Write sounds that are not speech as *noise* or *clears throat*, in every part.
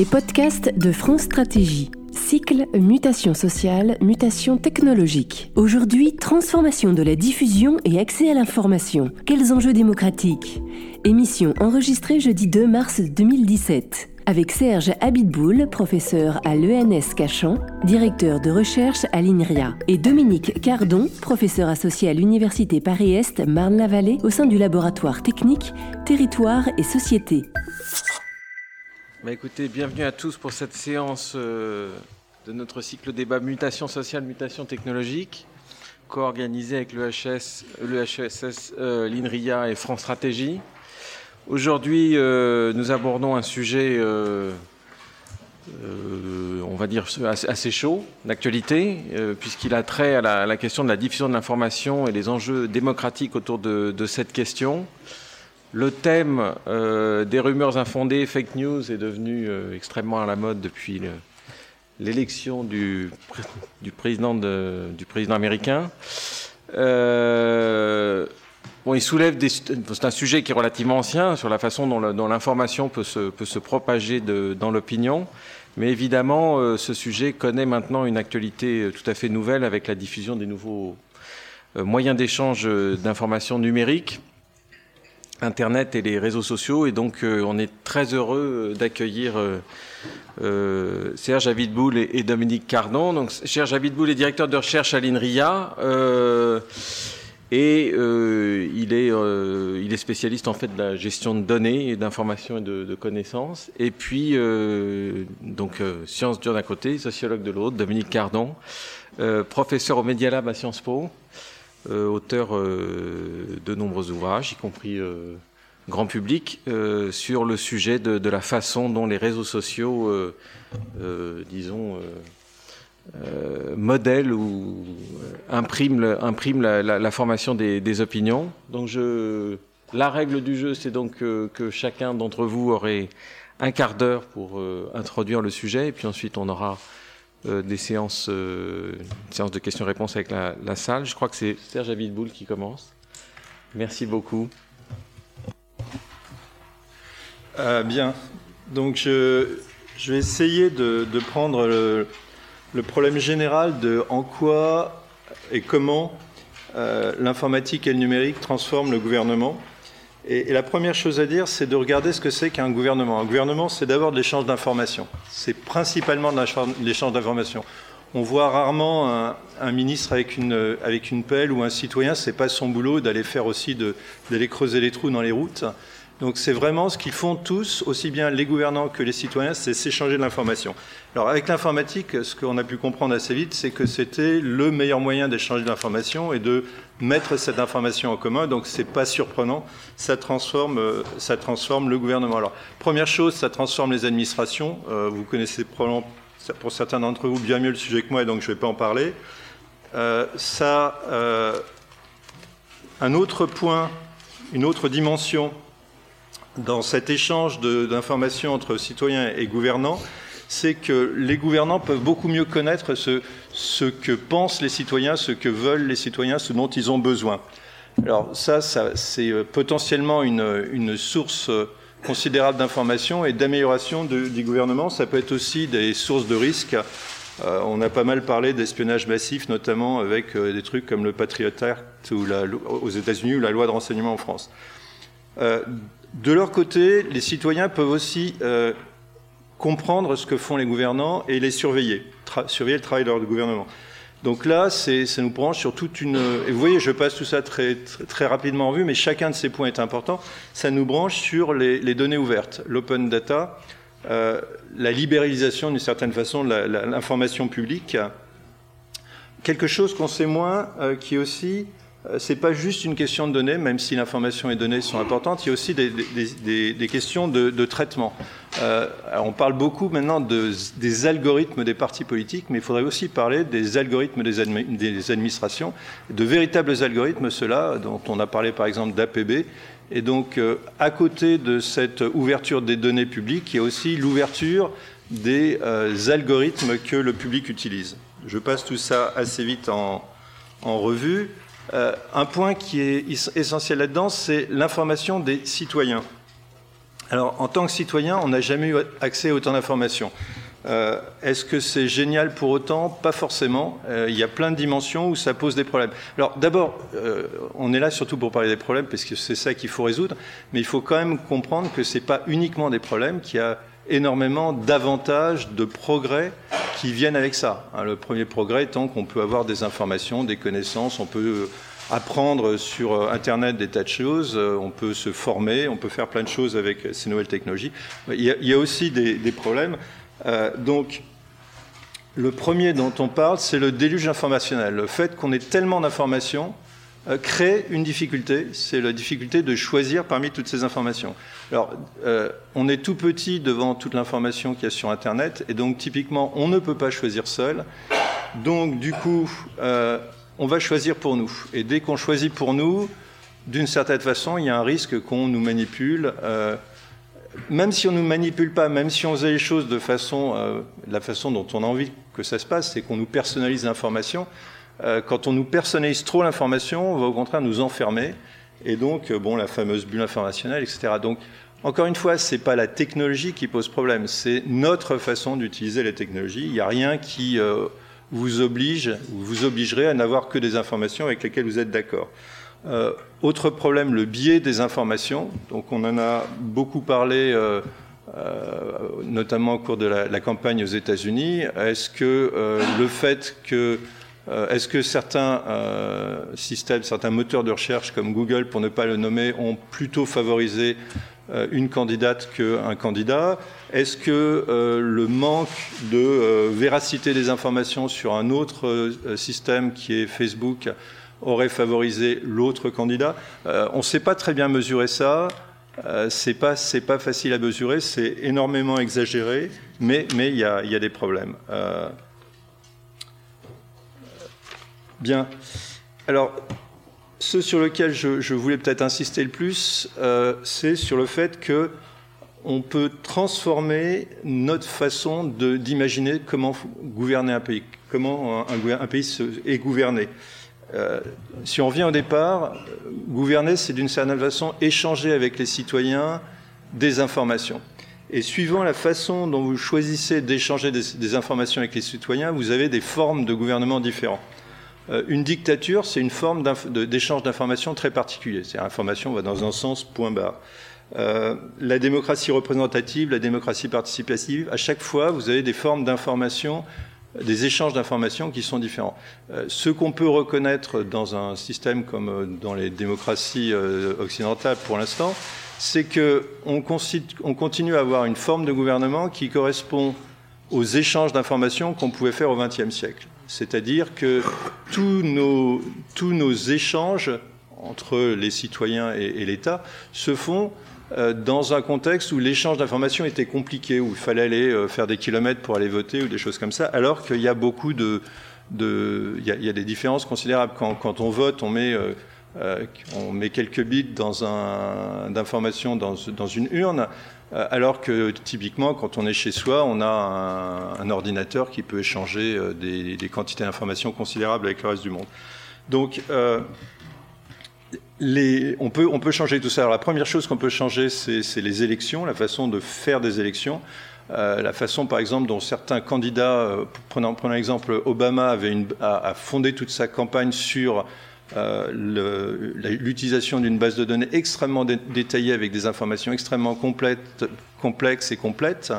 Les podcasts de France Stratégie. Cycle Mutation sociale, mutation technologique. Aujourd'hui, transformation de la diffusion et accès à l'information. Quels enjeux démocratiques? Émission enregistrée jeudi 2 mars 2017 avec Serge Habitboul, professeur à l'ENS Cachan, directeur de recherche à l'INRIA, et Dominique Cardon, professeur associé à l'Université Paris-Est Marne-la-Vallée au sein du laboratoire technique Territoire et Société. Bah écoutez, bienvenue à tous pour cette séance euh, de notre cycle débat Mutation sociale, mutation technologique, co-organisé avec l'EHS, l'EHSS, euh, l'INRIA et France Stratégie. Aujourd'hui, euh, nous abordons un sujet, on va dire, assez chaud, d'actualité, puisqu'il a trait à la, question de la diffusion de l'information et les enjeux démocratiques autour de, cette question. Le thème des rumeurs infondées, fake news, est devenu extrêmement à la mode depuis l'élection du, président américain. Bon, il soulève c'est un sujet qui est relativement ancien sur la façon dont l'information peut se, propager dans l'opinion. Mais évidemment, euh, ce sujet connaît maintenant une actualité euh, tout à fait nouvelle avec la diffusion des nouveaux euh, moyens d'échange d'informations numériques, Internet et les réseaux sociaux. Et donc, on est très heureux d'accueillir Serge Avidboul et, Dominique Cardon. Donc, Serge Avidboul est directeur de recherche à l'INRIA. Et euh, il, est, euh, il est spécialiste en fait de la gestion de données d'informations et de, connaissances. Et puis, euh, donc, sciences dures d'un côté, sociologue de l'autre, Dominique Cardon, professeur au Media Lab à Sciences Po, auteur de nombreux ouvrages, y compris grand public, sur le sujet de, la façon dont les réseaux sociaux, disons, euh, ou euh, imprime, la, formation des, opinions. Donc la règle du jeu, c'est donc que, chacun d'entre vous aurait un quart d'heure pour euh, introduire le sujet, et puis ensuite on aura des séances, séances de questions-réponses avec la, salle. Je crois que c'est Serge Avidboul qui commence. Merci beaucoup. bien, donc je, vais essayer de, prendre le, problème général de en quoi et comment euh, l'informatique et le numérique transforment le gouvernement. Et, la première chose à dire, c'est de regarder ce que c'est qu'un gouvernement. Un gouvernement, c'est d'abord de l'échange d'informations. C'est principalement de l'échange d'informations. On voit rarement un, ministre avec une, avec une pelle ou un citoyen, c'est pas son boulot d'aller faire aussi d'aller creuser les trous dans les routes. Donc c'est vraiment ce qu'ils font tous, aussi bien les gouvernants que les citoyens, c'est s'échanger de l'information. Alors avec l'informatique, ce qu'on a pu comprendre assez vite, c'est que c'était le meilleur moyen d'échanger de l'information et de mettre cette information en commun. Donc c'est pas surprenant, ça transforme, ça transforme le gouvernement. Alors première chose, ça transforme les administrations. Euh, vous connaissez probablement pour certains d'entre vous bien mieux le sujet que moi, donc je ne vais pas en parler. Euh, ça, euh, un autre point, une autre dimension dans cet échange d'informations entre citoyens et gouvernants, c'est que les gouvernants peuvent beaucoup mieux connaître ce, que pensent les citoyens, ce que veulent les citoyens, ce dont ils ont besoin. Alors ça, c'est euh, potentiellement une, source euh, considérable d'informations et d'amélioration du gouvernement. Ça peut être aussi des sources de risques. Euh, on a pas mal parlé d'espionnage massif, notamment avec des trucs comme le Patriot Act aux États-Unis ou la loi de renseignement en France. De leur côté, les citoyens peuvent aussi euh, comprendre ce que font les gouvernants et les surveiller, surveiller le travail de leur gouvernement. Donc là, ça nous branche sur toute une... Et vous voyez, je passe tout ça très, très, rapidement en vue, mais chacun de ces points est important. Ça nous branche sur les, données ouvertes, l'open data, euh, la libéralisation d'une certaine façon de l'information publique. Quelque chose qu'on sait moins, euh, qui est aussi c'est pas juste une question de données, même si l'information et les données sont importantes, il y a aussi des, questions de, traitement. Euh, on parle beaucoup maintenant des algorithmes des partis politiques, mais il faudrait aussi parler des algorithmes des, administrations, de véritables algorithmes, ceux-là, dont on a parlé par exemple d'APB. Et donc, euh, à côté de cette ouverture des données publiques, il y a aussi l'ouverture des algorithmes que le public utilise. Je passe tout ça assez vite en revue. Euh, un point qui est essentiel là-dedans, c'est l'information des citoyens. Alors, en tant que citoyen, on n'a jamais eu accès à autant d'informations. Euh, Est-ce que c'est génial pour autant? Pas forcément. Euh, il y a plein de dimensions où ça pose des problèmes. Alors d'abord, on est là surtout pour parler des problèmes, parce que c'est ça qu'il faut résoudre, mais il faut quand même comprendre que ce n'est pas uniquement des problèmes, qu'il y a énormément d'avantages, de progrès qui viennent avec ça. Hein, le premier progrès étant qu'on peut avoir des informations, des connaissances, on peut apprendre sur euh, Internet des tas de choses, euh, on peut se former, on peut faire plein de choses avec ces nouvelles technologies. Il y a, il y a aussi des, problèmes. Euh, donc, le premier dont on parle, c'est le déluge informationnel. Le fait qu'on ait tellement d'informations euh, crée une difficulté, c'est la difficulté de choisir parmi toutes ces informations. Alors, euh, on est tout petit devant toute l'information qu'il y a sur Internet, et donc typiquement, on ne peut pas choisir seul. Donc, du coup, euh, on va choisir pour nous. Et dès qu'on choisit pour nous, d'une certaine façon, il y a un risque qu'on nous manipule. Euh, même si on ne nous manipule pas, même si on faisait les choses de façon, euh, la façon dont on a envie que ça se passe, c'est qu'on nous personnalise l'information. Euh, quand on nous personnalise trop l'information, on va au contraire nous enfermer. Et donc, euh, bon, la fameuse bulle informationnelle, etc. Donc, encore une fois, c'est pas la technologie qui pose problème, c'est notre façon d'utiliser la technologie. Il n'y a rien qui euh, vous oblige, ou vous obligerait à n'avoir que des informations avec lesquelles vous êtes d'accord. Autre problème, le biais des informations. Donc on en a beaucoup parlé, notamment au cours de la, campagne aux États-Unis. Est-ce que le fait que est-ce que certains euh, systèmes, certains moteurs de recherche comme Google, pour ne pas le nommer, ont plutôt favorisé euh, une candidate qu'un candidat? Est-ce que euh, le manque de euh, véracité des informations sur un autre euh, système qui est Facebook aurait favorisé l'autre candidat? Euh, on ne sait pas très bien mesurer ça. Euh, c'est pas pas facile à mesurer. C'est énormément exagéré, mais il y a des problèmes. Bien. Alors. Ce sur lequel je, voulais peut-être insister le plus, euh, c'est sur le fait que on peut transformer notre façon d'imaginer comment gouverner un pays, comment un, pays est gouverné. Euh, si on revient au départ, gouverner, c'est d'une certaine façon échanger avec les citoyens des informations. Et suivant la façon dont vous choisissez d'échanger des, des informations avec les citoyens, vous avez des formes de gouvernement différents. Euh, une dictature, c'est une forme d'échange d'informations très particulier. C'est l'information va dans un sens, point barre. Euh, la démocratie représentative, la démocratie participative, à chaque fois, vous avez des formes d'information, des échanges d'informations qui sont différents. Euh, ce qu'on peut reconnaître dans un système comme dans les démocraties occidentales pour l'instant, c'est que on, consti- on continue à avoir une forme de gouvernement qui correspond aux échanges d'informations qu'on pouvait faire au XXe siècle. C'est-à-dire que tous nos, échanges entre les citoyens et, l'État se font euh, dans un contexte où l'échange d'informations était compliqué, où il fallait aller euh, faire des kilomètres pour aller voter ou des choses comme ça, alors qu'il y a beaucoup de... il, y a, des différences considérables. Quand, quand on vote, on met... euh, euh, on met quelques bits d'informations dans, une urne, euh, alors que typiquement quand on est chez soi, on a un, ordinateur qui peut échanger euh, des, quantités d'informations considérables avec le reste du monde. Donc on, peut, changer tout ça. Alors, la première chose qu'on peut changer, c'est les élections, la façon de faire des élections. La façon, par exemple, dont certains candidats, prenons, prenons l'exemple, Obama avait une, a, a fondé toute sa campagne sur euh, l'utilisation d'une base de données extrêmement dé- détaillée avec des informations extrêmement complexes et complètes.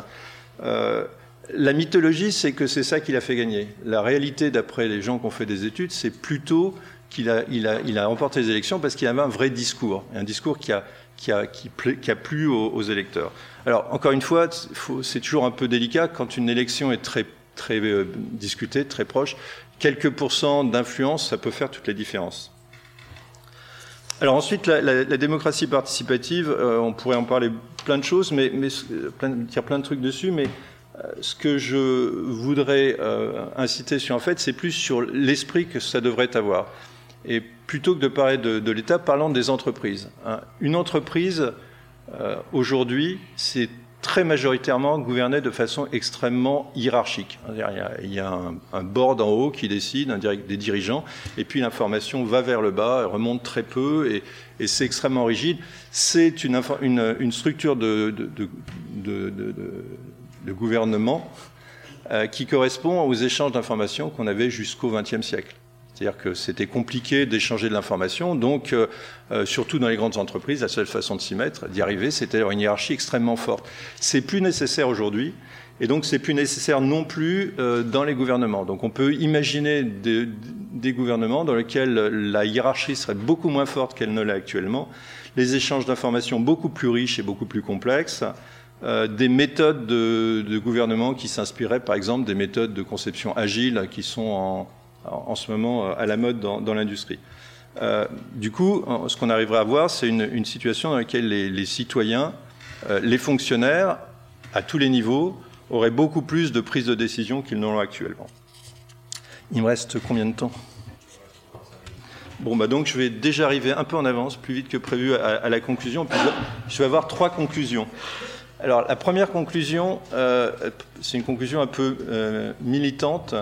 Euh, la mythologie, c'est que c'est ça qui l'a fait gagner. La réalité, d'après les gens qui ont fait des études, c'est plutôt qu'il a, a, a remporté les élections parce qu'il avait un vrai discours, un discours qui a, a, a plu aux, électeurs. Alors, encore une fois, c'est toujours un peu délicat quand une élection est très, très euh, discutée, très proche. Quelques pourcents d'influence, ça peut faire toutes les différences. Alors ensuite, la, la- la démocratie participative, euh, on pourrait en parler plein de choses, mais, mais euh, plein, dire plein de trucs dessus, mais euh, ce que je voudrais inciter sur en fait, c'est plus sur l'esprit que ça devrait avoir. Et plutôt que de parler de, l'État, parlons des entreprises. hein. Une entreprise, aujourd'hui, c'est très majoritairement gouverné de façon extrêmement hiérarchique. Il y a, un, board en haut qui décide, un des dirigeants, et puis l'information va vers le bas, remonte très peu, et, c'est extrêmement rigide. C'est une, structure de, de gouvernement euh, qui correspond aux échanges d'informations qu'on avait jusqu'au XXe siècle. C'est-à-dire que c'était compliqué d'échanger de l'information, donc euh, euh, surtout dans les grandes entreprises, la seule façon de s'y mettre, d'y arriver, c'était une hiérarchie extrêmement forte. C'est plus nécessaire aujourd'hui, et donc c'est plus nécessaire non plus euh, dans les gouvernements. Donc on peut imaginer des, des, gouvernements dans lesquels la hiérarchie serait beaucoup moins forte qu'elle ne l'est actuellement, les échanges d'informations beaucoup plus riches et beaucoup plus complexes, des méthodes de, de gouvernement qui s'inspiraient par exemple des méthodes de conception agile qui sont en, en ce moment euh, à la mode dans, l'industrie. Euh, du coup, ce qu'on arriverait à voir, c'est une, situation dans laquelle les, citoyens, euh, les fonctionnaires, à tous les niveaux, auraient beaucoup plus de prise de décision qu'ils n'en actuellement. Il me reste combien de temps? Bon, bah donc je vais déjà arriver un peu en avance, plus vite que prévu, à, la conclusion. je vais avoir trois conclusions. Alors, la première conclusion, c'est une conclusion un peu militante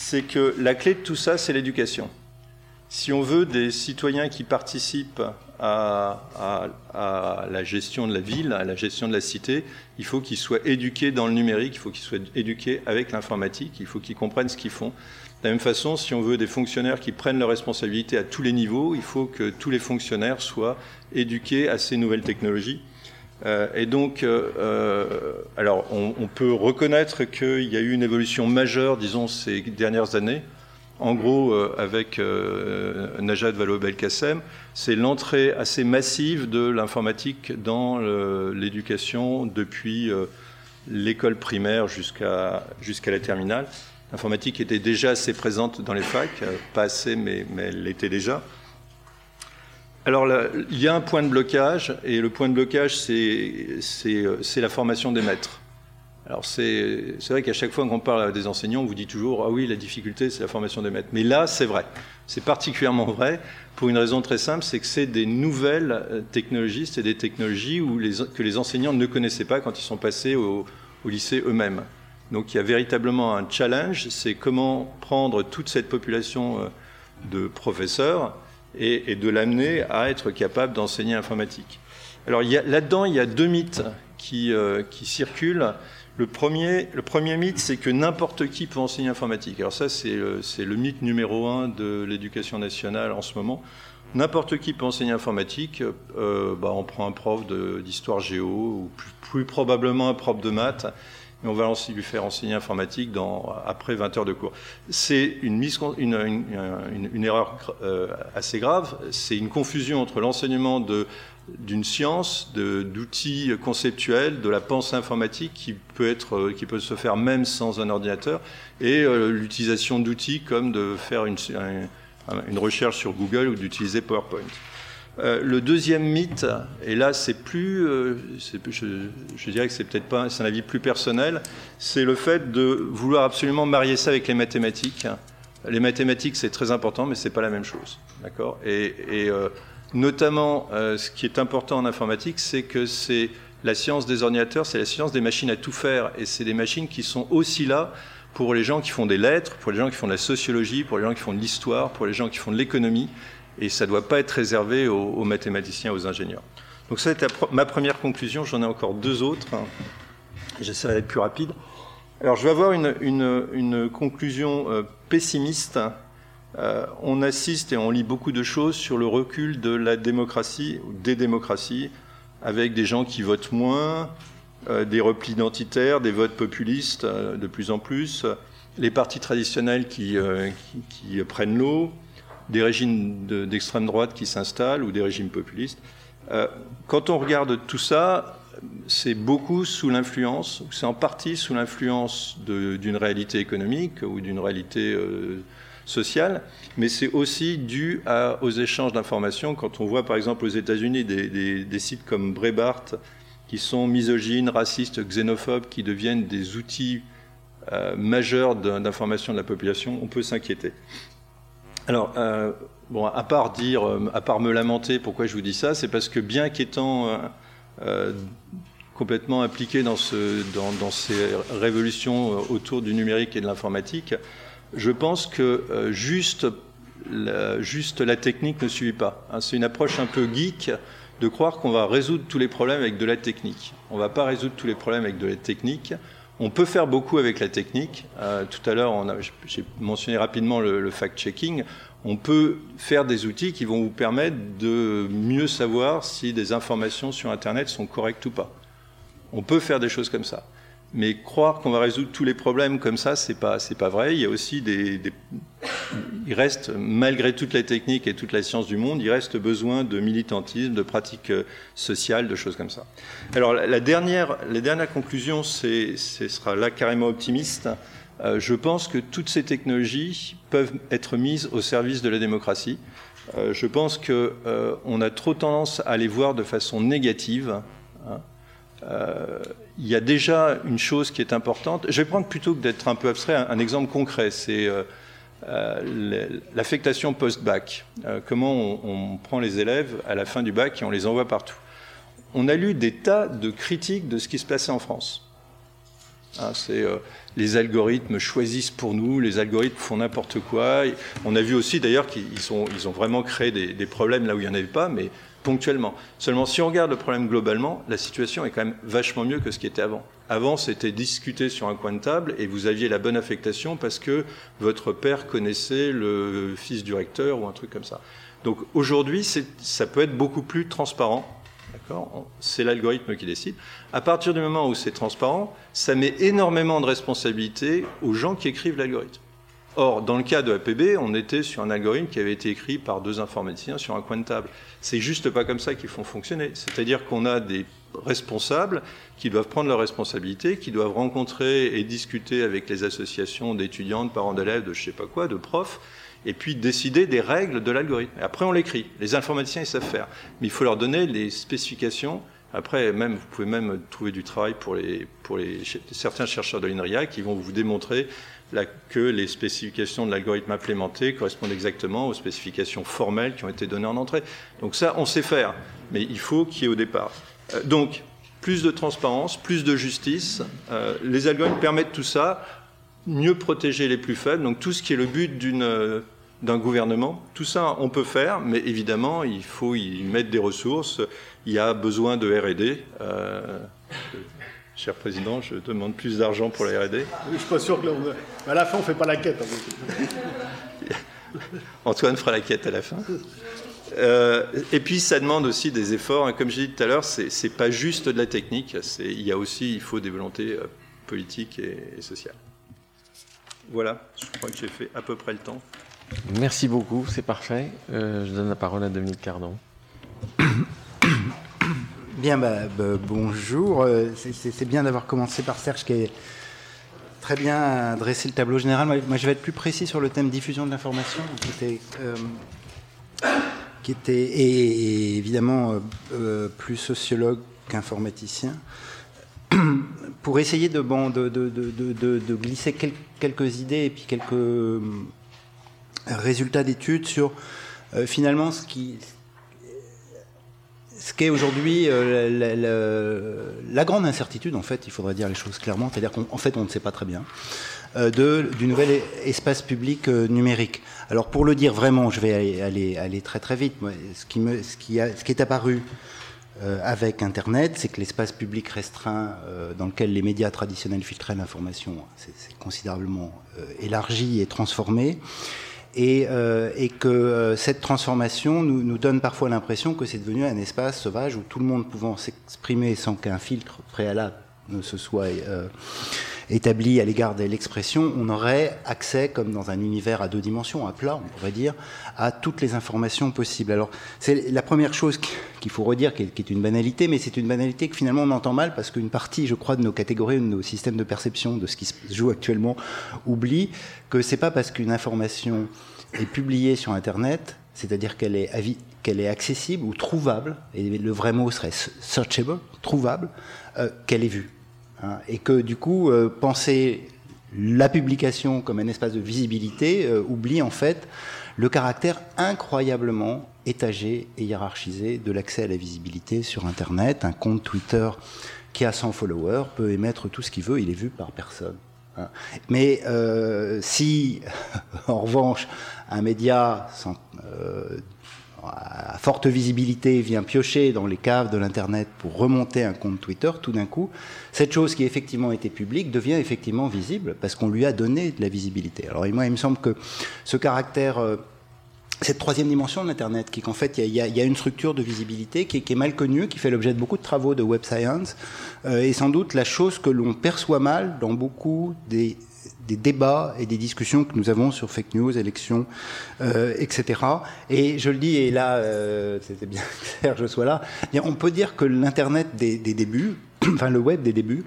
c'est que la clé de tout ça, c'est l'éducation. Si on veut des citoyens qui participent à, la gestion de la ville, à la gestion de la cité, il faut qu'ils soient éduqués dans le numérique, il faut qu'ils soient éduqués avec l'informatique, il faut qu'ils comprennent ce qu'ils font. De la même façon, si on veut des fonctionnaires qui prennent leurs responsabilités à tous les niveaux, il faut que tous les fonctionnaires soient éduqués à ces nouvelles technologies. Euh, et donc, euh, euh, alors, on, peut reconnaître qu'il y a eu une évolution majeure, disons, ces dernières années. En gros, avec Najat Vallaud-Belkacem, c'est l'entrée assez massive de l'informatique dans l'éducation depuis l'école primaire jusqu'à la terminale. L'informatique était déjà assez présente dans les facs, pas assez, mais, mais elle l'était déjà. Alors, il y a un point de blocage, et le point de blocage, c'est la formation des maîtres. Alors, c'est vrai qu'à chaque fois qu'on parle à des enseignants, on vous dit toujours Ah oui, la difficulté, c'est la formation des maîtres. Mais là, c'est vrai. C'est particulièrement vrai pour une raison très simple c'est que c'est des nouvelles euh, technologies, c'est des technologies que les enseignants ne connaissaient pas quand ils sont passés au, au lycée eux-mêmes. Donc, il y a véritablement un challenge c'est comment prendre toute cette population euh, de professeurs et, de l'amener à être capable d'enseigner l'informatique. Alors là-dedans, il y a deux mythes qui, euh, qui circulent. Le premier, le premier mythe, c'est que n'importe qui peut enseigner l'informatique. Alors ça, c'est le, mythe numéro un de l'éducation nationale en ce moment. N'importe qui peut enseigner l'informatique. Euh, bah, on prend un prof d'histoire géo ou plus, probablement un prof de maths et on va lui faire enseigner informatique après 20 heures de cours. C'est une, erreur euh, assez grave, c'est une confusion entre l'enseignement d'une science, d'outils conceptuels, de la pensée informatique qui peut, se faire même sans un ordinateur, et euh, l'utilisation d'outils comme de faire une recherche sur Google ou d'utiliser PowerPoint. Euh, le deuxième mythe, et là c'est plus, euh, je, dirais que c'est peut-être pas, c'est un avis plus personnel, c'est le fait de vouloir absolument marier ça avec les mathématiques. Les mathématiques c'est très important, mais c'est pas la même chose, d'accord? Et, euh, notamment, ce qui est important en informatique, c'est que c'est la science des ordinateurs, c'est la science des machines à tout faire, et c'est des machines qui sont aussi là pour les gens qui font des lettres, pour les gens qui font de la sociologie, pour les gens qui font de l'histoire, pour les gens qui font de l'économie et ça ne doit pas être réservé aux, mathématiciens, aux ingénieurs. Donc ça, c'était ma première conclusion. J'en ai encore deux autres. J'essaierai d'être plus rapide. Alors, je vais avoir une, conclusion euh, pessimiste. Euh, on assiste et on lit beaucoup de choses sur le recul de la démocratie ou des démocraties, avec des gens qui votent moins, euh, des replis identitaires, des votes populistes de plus en plus, les partis traditionnels qui prennent l'eau, des régimes d'extrême droite qui s'installent ou des régimes populistes. Euh, quand on regarde tout ça, c'est beaucoup sous l'influence, c'est en partie sous l'influence d'une réalité économique ou d'une réalité euh, sociale, mais c'est aussi dû aux échanges d'informations. Quand on voit par exemple aux États-Unis des, sites comme Breitbart qui sont misogynes, racistes, xénophobes, qui deviennent des outils euh, majeurs d'information de la population, on peut s'inquiéter. Alors, euh, à part dire, euh, à part me lamenter, pourquoi je vous dis ça, c'est parce que bien qu'étant euh, complètement impliqué dans, ce, dans, dans, ces révolutions autour du numérique et de l'informatique. Je pense que juste, la, juste la technique ne suffit pas. Hein. C'est une approche un peu geek de croire qu'on va résoudre tous les problèmes avec de la technique. On ne va pas résoudre tous les problèmes avec de la technique. On peut faire beaucoup avec la technique. Euh, tout à l'heure, j'ai mentionné rapidement le, le fact-checking. On peut faire des outils qui vont vous permettre de mieux savoir si des informations sur Internet sont correctes ou pas. On peut faire des choses comme ça. Mais croire qu'on va résoudre tous les problèmes comme ça, c'est pas pas vrai. Il y a aussi des, il reste malgré toute la technique et toute la science du monde, il reste besoin de militantisme, de pratiques euh, sociales, de choses comme ça. Alors la, dernière la dernière conclusion, c'est ce sera là carrément optimiste. Euh, je pense que toutes ces technologies peuvent être mises au service de la démocratie. Euh, je pense que euh, a trop tendance à les voir de façon négative. Hein. Euh, il y a déjà une chose qui est importante. Je vais prendre plutôt que d'être un peu abstrait un, exemple concret. C'est euh, euh, l'affectation post-bac. Comment on, prend les élèves à la fin du bac et on les envoie partout. On a lu des tas de critiques de ce qui se passait en France. Hein, c'est les algorithmes choisissent pour nous, les algorithmes font n'importe quoi. On a vu aussi d'ailleurs qu'ils ils ont vraiment créé des, des, problèmes là où il n'y en avait pas, mais ponctuellement. Seulement, si on regarde le problème globalement, la situation est quand même vachement mieux que ce qui était avant. Avant, c'était discuter sur un coin de table et vous aviez la bonne affectation parce que votre père connaissait le fils du recteur ou un truc comme ça. Donc aujourd'hui, ça peut être beaucoup plus transparent. C'est l'algorithme qui décide. À partir du moment où c'est transparent, ça met énormément de responsabilités aux gens qui écrivent l'algorithme. Or, dans le cas de APB, on était sur un algorithme qui avait été écrit par deux informaticiens sur un coin de table. C'est juste pas comme ça qu'ils font fonctionner. C'est-à-dire qu'on a des responsables qui doivent prendre leurs responsabilités, qui doivent rencontrer et discuter avec les associations d'étudiants, de parents d'élèves, de je sais pas quoi, de profs, et puis décider des règles de l'algorithme. Après, on l'écrit. Les informaticiens, ils savent faire. Mais il faut leur donner les spécifications. Après, même, vous pouvez même trouver du travail pour, les, pour les, certains chercheurs de l'INRIA qui vont vous démontrer là, que les spécifications de l'algorithme implémenté correspondent exactement aux spécifications formelles qui ont été données en entrée. Donc ça, on sait faire, mais il faut qu'il y ait au départ. Euh, donc, plus de transparence, plus de justice. Euh, les algorithmes permettent tout ça, mieux protéger les plus faibles. Donc tout ce qui est le but d'une d'un gouvernement. Tout ça, on peut faire, mais évidemment, il faut y mettre des ressources. Il y a besoin de R&D. Euh, Cher Président, je demande plus d'argent pour la R&D. Je suis pas sûr que là, à la fin, on fait pas la quête. *laughs* Antoine fera la quête à la fin. Euh, et puis ça demande aussi des efforts. Comme j'ai dit tout à l'heure, c'est pas juste de la technique. Il y a aussi, il faut des volontés euh, politiques et, et sociales. Voilà, je crois que j'ai fait à peu près le temps. Merci beaucoup, c'est parfait. Euh, je donne la parole à Dominique Cardon. *coughs* Bien, bah, bah, bonjour. Euh, c'est bien d'avoir commencé par Serge qui a très bien dressé le tableau général. Moi, je vais être plus précis sur le thème diffusion de l'information, qui était, euh, évidemment euh, plus sociologue qu'informaticien, *clears throat* pour essayer de, glisser quel, quelques idées et puis quelques résultats d'études sur finalement ce qui qu'est aujourd'hui euh, la, grande incertitude, en fait, il faudrait dire les choses clairement, c'est-à-dire qu'en fait, on ne sait pas très bien, euh, du nouvel espace public euh, numérique. Alors, pour le dire vraiment, je vais aller, très très vite. Ce, qui ce, ce est apparu avec Internet, c'est que l'espace public restreint dans lequel les médias traditionnels filtraient l'information s'est considérablement élargi et transformé et, euh, et que euh, cette transformation nous, nous donne parfois l'impression que c'est devenu un espace sauvage où tout le monde pouvant s'exprimer sans qu'un filtre préalable se soit euh, établi à l'égard de l'expression, on aurait accès, comme dans un univers à deux dimensions, à plat, on pourrait dire, à toutes les informations possibles. Alors, c'est la première chose qu'il faut redire, qui est, une banalité, mais c'est une banalité que finalement on entend mal parce qu'une partie, je crois, de nos catégories, de nos systèmes de perception de ce qui se joue actuellement, oublie que c'est pas parce qu'une information est publiée sur Internet, c'est-à-dire qu'elle est, qu'elle est accessible ou trouvable, et le vrai mot serait searchable, trouvable, euh, qu'elle est vue. Hein, et que du coup, euh, penser la publication comme un espace de visibilité euh, oublie en fait le caractère incroyablement étagé et hiérarchisé de l'accès à la visibilité sur Internet. Un compte Twitter qui a 100 followers peut émettre tout ce qu'il veut, il est vu par personne. Hein. Mais euh, si, *laughs* en revanche, un média sans, à forte visibilité vient piocher dans les caves de l'Internet pour remonter un compte Twitter, tout d'un coup, cette chose qui effectivement était publique devient effectivement visible parce qu'on lui a donné de la visibilité. Alors moi, il me semble que ce caractère... Euh, cette troisième dimension de l'Internet, qui qu'en fait, il y, a une structure de visibilité qui est, mal connue, qui fait l'objet de beaucoup de travaux de web science, euh, et sans doute la chose que l'on perçoit mal dans beaucoup des des débats et des discussions que nous avons sur fake news, élections, euh, etc. Et je le dis, et là, euh, c'était bien *laughs* clair que je sois là, on peut dire que l'Internet des, débuts, *clears throat* enfin le web des débuts,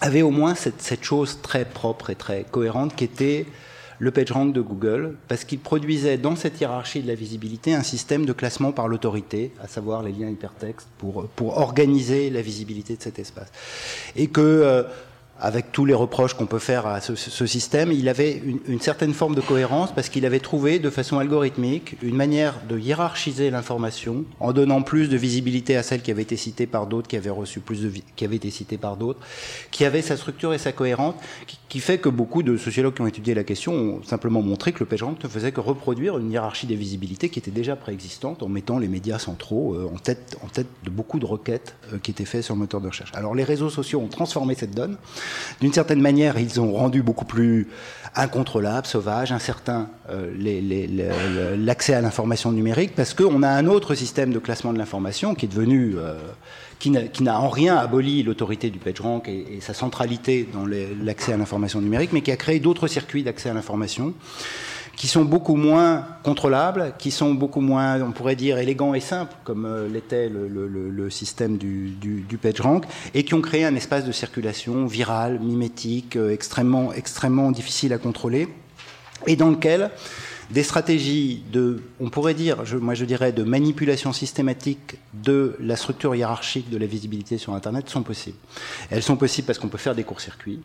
avait au moins cette, cette, chose très propre et très cohérente qui était le PageRank de Google, parce qu'il produisait dans cette hiérarchie de la visibilité un système de classement par l'autorité, à savoir les liens hypertextes, pour, pour organiser la visibilité de cet espace. Et que... Euh, avec tous les reproches qu'on peut faire à ce, système, il avait une, certaine forme de cohérence parce qu'il avait trouvé de façon algorithmique une manière de hiérarchiser l'information en donnant plus de visibilité à celle qui avait été citée par d'autres, qui avait reçu plus de qui avait été citée par d'autres, qui avait sa structure et sa cohérence, qui, fait que beaucoup de sociologues qui ont étudié la question ont simplement montré que le PageRank ne faisait que reproduire une hiérarchie des visibilités qui était déjà préexistante en mettant les médias centraux euh, en tête, en tête de beaucoup de requêtes euh, qui étaient faites sur le moteur de recherche. Alors les réseaux sociaux ont transformé cette donne. D'une certaine manière, ils ont rendu beaucoup plus incontrôlable, sauvage, incertain euh, l'accès à l'information numérique, parce qu'on a un autre système de classement de l'information qui est devenu, euh, qui n'a en rien aboli l'autorité du PageRank et, et sa centralité dans l'accès à l'information numérique, mais qui a créé d'autres circuits d'accès à l'information qui sont beaucoup moins contrôlables, qui sont beaucoup moins, on pourrait dire, élégants et simples, comme euh, l'était le, système du, du, PageRank, et qui ont créé un espace de circulation viral, mimétique, euh, extrêmement, extrêmement difficile à contrôler, et dans lequel des stratégies de, on pourrait dire, moi je dirais, de manipulation systématique de la structure hiérarchique de la visibilité sur Internet sont possibles. Elles sont possibles parce qu'on peut faire des courts-circuits,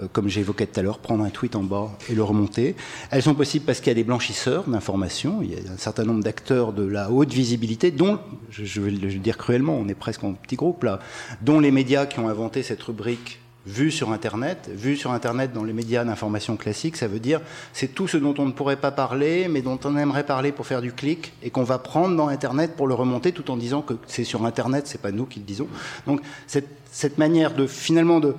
euh, comme j'évoquais tout à l'heure, prendre un tweet en bas et le remonter. Elles sont possibles parce qu'il y a des blanchisseurs d'informations, il y a un certain nombre d'acteurs de la haute visibilité, dont, je vais le dire cruellement, on est presque en petit groupe là, dont les médias qui ont inventé cette rubrique vu sur Internet. Vu sur Internet dans les médias d'information classiques, ça veut dire c'est tout ce dont on ne pourrait pas parler, mais dont on aimerait parler pour faire du clic et qu'on va prendre dans Internet pour le remonter, tout en disant que c'est sur Internet, c'est pas nous qui le disons. Donc cette, cette manière de finalement de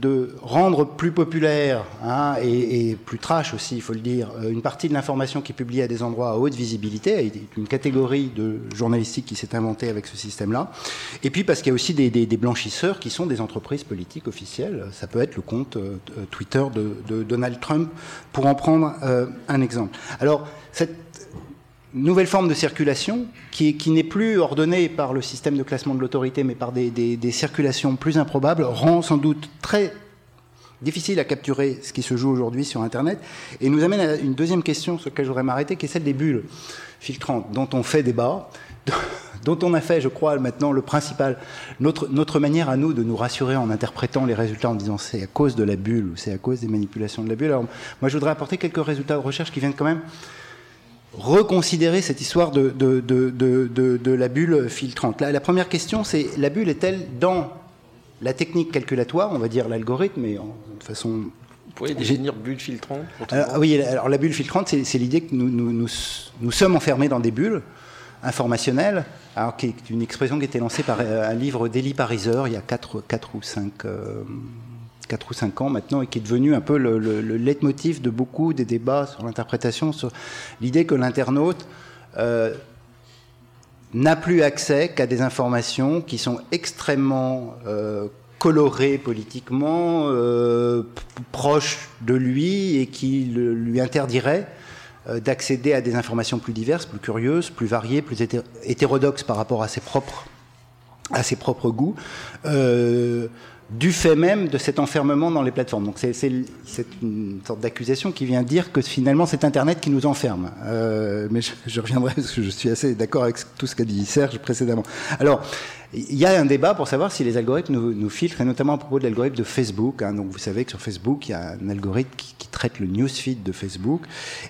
de rendre plus populaire hein, et, plus trash aussi, il faut le dire, euh, une partie de l'information qui est publiée à des endroits à haute visibilité, une catégorie de journalistique qui s'est inventée avec ce système-là. Et puis parce qu'il y a aussi des, blanchisseurs qui sont des entreprises politiques officielles. Ça peut être le compte euh, Twitter de, Donald Trump, pour en prendre euh, un exemple. Alors, cette nouvelle forme de circulation qui, n'est plus ordonnée par le système de classement de l'autorité, mais par des, des, circulations plus improbables, rend sans doute très difficile à capturer ce qui se joue aujourd'hui sur Internet, et nous amène à une deuxième question sur laquelle je voudrais m'arrêter, qui est celle des bulles filtrantes, dont on fait débat, *laughs* dont on a fait, je crois, maintenant le principal, notre, notre manière à nous de nous rassurer en interprétant les résultats en disant c'est à cause de la bulle ou c'est à cause des manipulations de la bulle. Alors, moi, je voudrais apporter quelques résultats de recherche qui viennent quand même reconsidérer cette histoire de, de, de, de la bulle filtrante. La, la première question, c'est la bulle est-elle dans la technique calculatoire, on va dire l'algorithme, mais en, de façon vous pourriez définir bulle filtrante Oui, alors la bulle filtrante, c'est l'idée que nous, nous, nous, nous, sommes enfermés dans des bulles informationnelles, alors qui est une expression qui a été lancée par euh, un livre d'Elie Pariser il y a 4, 4 ou 5, 4 ou 5 ans maintenant et qui est devenu un peu le, le, le leitmotiv de beaucoup des débats sur l'interprétation, sur l'idée que l'internaute euh, n'a plus accès qu'à des informations qui sont extrêmement euh, colorées politiquement, euh, proches de lui et qui lui interdiraient d'accéder à des informations plus diverses, plus curieuses, plus variées, plus hétérodoxes par rapport à ses propres, à ses propres goûts. Du fait même de cet enfermement dans les plateformes. Donc c'est une sorte d'accusation qui vient dire que finalement c'est Internet qui nous enferme. Euh, mais je, reviendrai parce que je suis assez d'accord avec tout ce qu'a dit Serge précédemment. Alors, il y a un débat pour savoir si les algorithmes nous, filtrent, et notamment à propos de l'algorithme de Facebook. Hein. Donc vous savez que sur Facebook, il y a un algorithme qui, traite le newsfeed de Facebook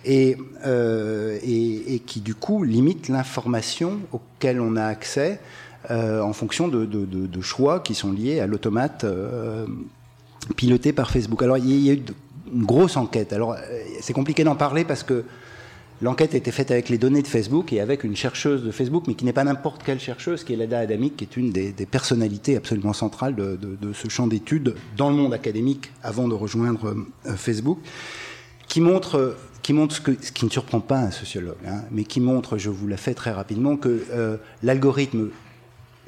et, euh, et, et qui du coup limite l'information auquel on a accès euh, en fonction de, choix qui sont liés à l'automate euh, piloté par Facebook. Alors il y a eu une grosse enquête. Alors euh, c'est compliqué d'en parler parce que L'enquête a été faite avec les données de Facebook et avec une chercheuse de Facebook, mais qui n'est pas n'importe quelle chercheuse, qui est Lada Adamik, qui est une des, personnalités absolument centrales de, ce champ d'études dans le monde académique avant de rejoindre Facebook, qui montre, qui montre ce, qui ne surprend pas un sociologue, hein, mais qui montre, je vous la fais très rapidement, que l'algorithme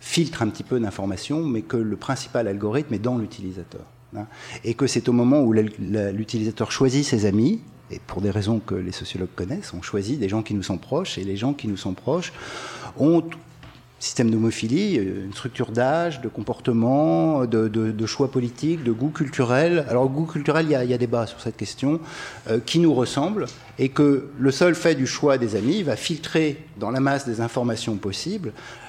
filtre un petit peu d'informations, mais que le principal algorithme est dans l'utilisateur. Hein, et que c'est au moment où l'utilisateur choisit ses amis, et pour des raisons que les sociologues connaissent, on choisit des gens qui nous sont proches, et les gens qui nous sont proches ont système d'homophilie, une structure d'âge, de comportement, de, choix politiques, de goût culturel. Alors, goût culturel, il y a, il débat sur cette question, euh, qui nous ressemble, et que le seul fait du choix des amis va filtrer dans la masse des informations possibles euh,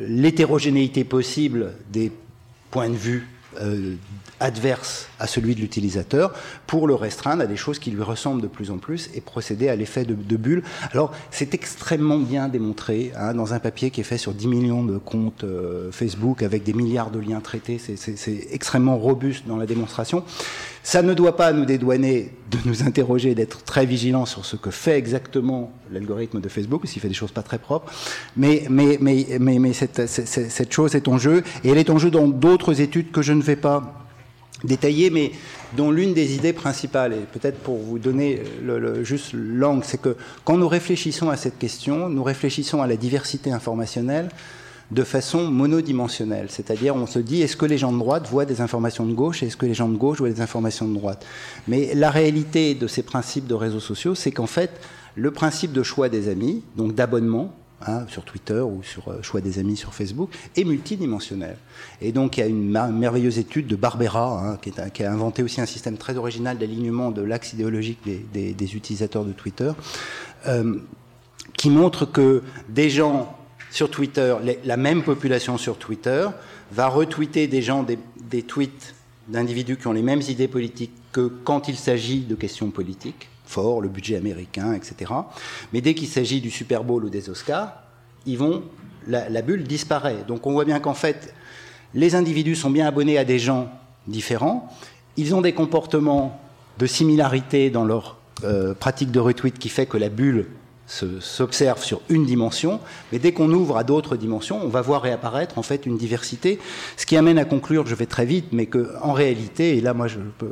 l'hétérogénéité possible des points de vue euh, adverse à celui de l'utilisateur pour le restreindre à des choses qui lui ressemblent de plus en plus et procéder à l'effet de, bulle. Alors c'est extrêmement bien démontré hein, dans un papier qui est fait sur 10 millions de comptes euh, Facebook avec des milliards de liens traités. C'est extrêmement robuste dans la démonstration. Ça ne doit pas nous dédouaner de nous interroger, d'être très vigilants sur ce que fait exactement l'algorithme de Facebook, parce qu'il fait des choses pas très propres. Mais, mais, mais, mais, mais cette, cette, cette chose est en jeu, et elle est en jeu dans d'autres études que je ne vais pas détaillé, mais dont l'une des idées principales, et peut-être pour vous donner le, le, juste l'angle, c'est que quand nous réfléchissons à cette question, nous réfléchissons à la diversité informationnelle de façon monodimensionnelle. C'est-à-dire, on se dit, est-ce que les gens de droite voient des informations de gauche et est-ce que les gens de gauche voient des informations de droite? Mais la réalité de ces principes de réseaux sociaux, c'est qu'en fait, le principe de choix des amis, donc d'abonnement, Hein, sur Twitter ou sur euh, choix des amis sur Facebook, est multidimensionnel. Et donc il y a une merveilleuse étude de Barbera, hein, qui, a inventé aussi un système très original d'alignement de l'axe idéologique des, utilisateurs de Twitter, euh, qui montre que des gens sur Twitter, la même population sur Twitter, va retweeter des gens, des tweets d'individus qui ont les mêmes idées politiques que quand il s'agit de questions politiques le budget américain, etc. Mais dès qu'il s'agit du Super Bowl ou des Oscars, ils vont, la, bulle disparaît. Donc on voit bien qu'en fait, les individus sont bien abonnés à des gens différents, ils ont des comportements de similarité dans leur euh, pratique de retweet qui fait que la bulle s'observe sur une dimension, mais dès qu'on ouvre à d'autres dimensions, on va voir réapparaître en fait une diversité, ce qui amène à conclure, je vais très vite, mais que en réalité, et là moi je, peux,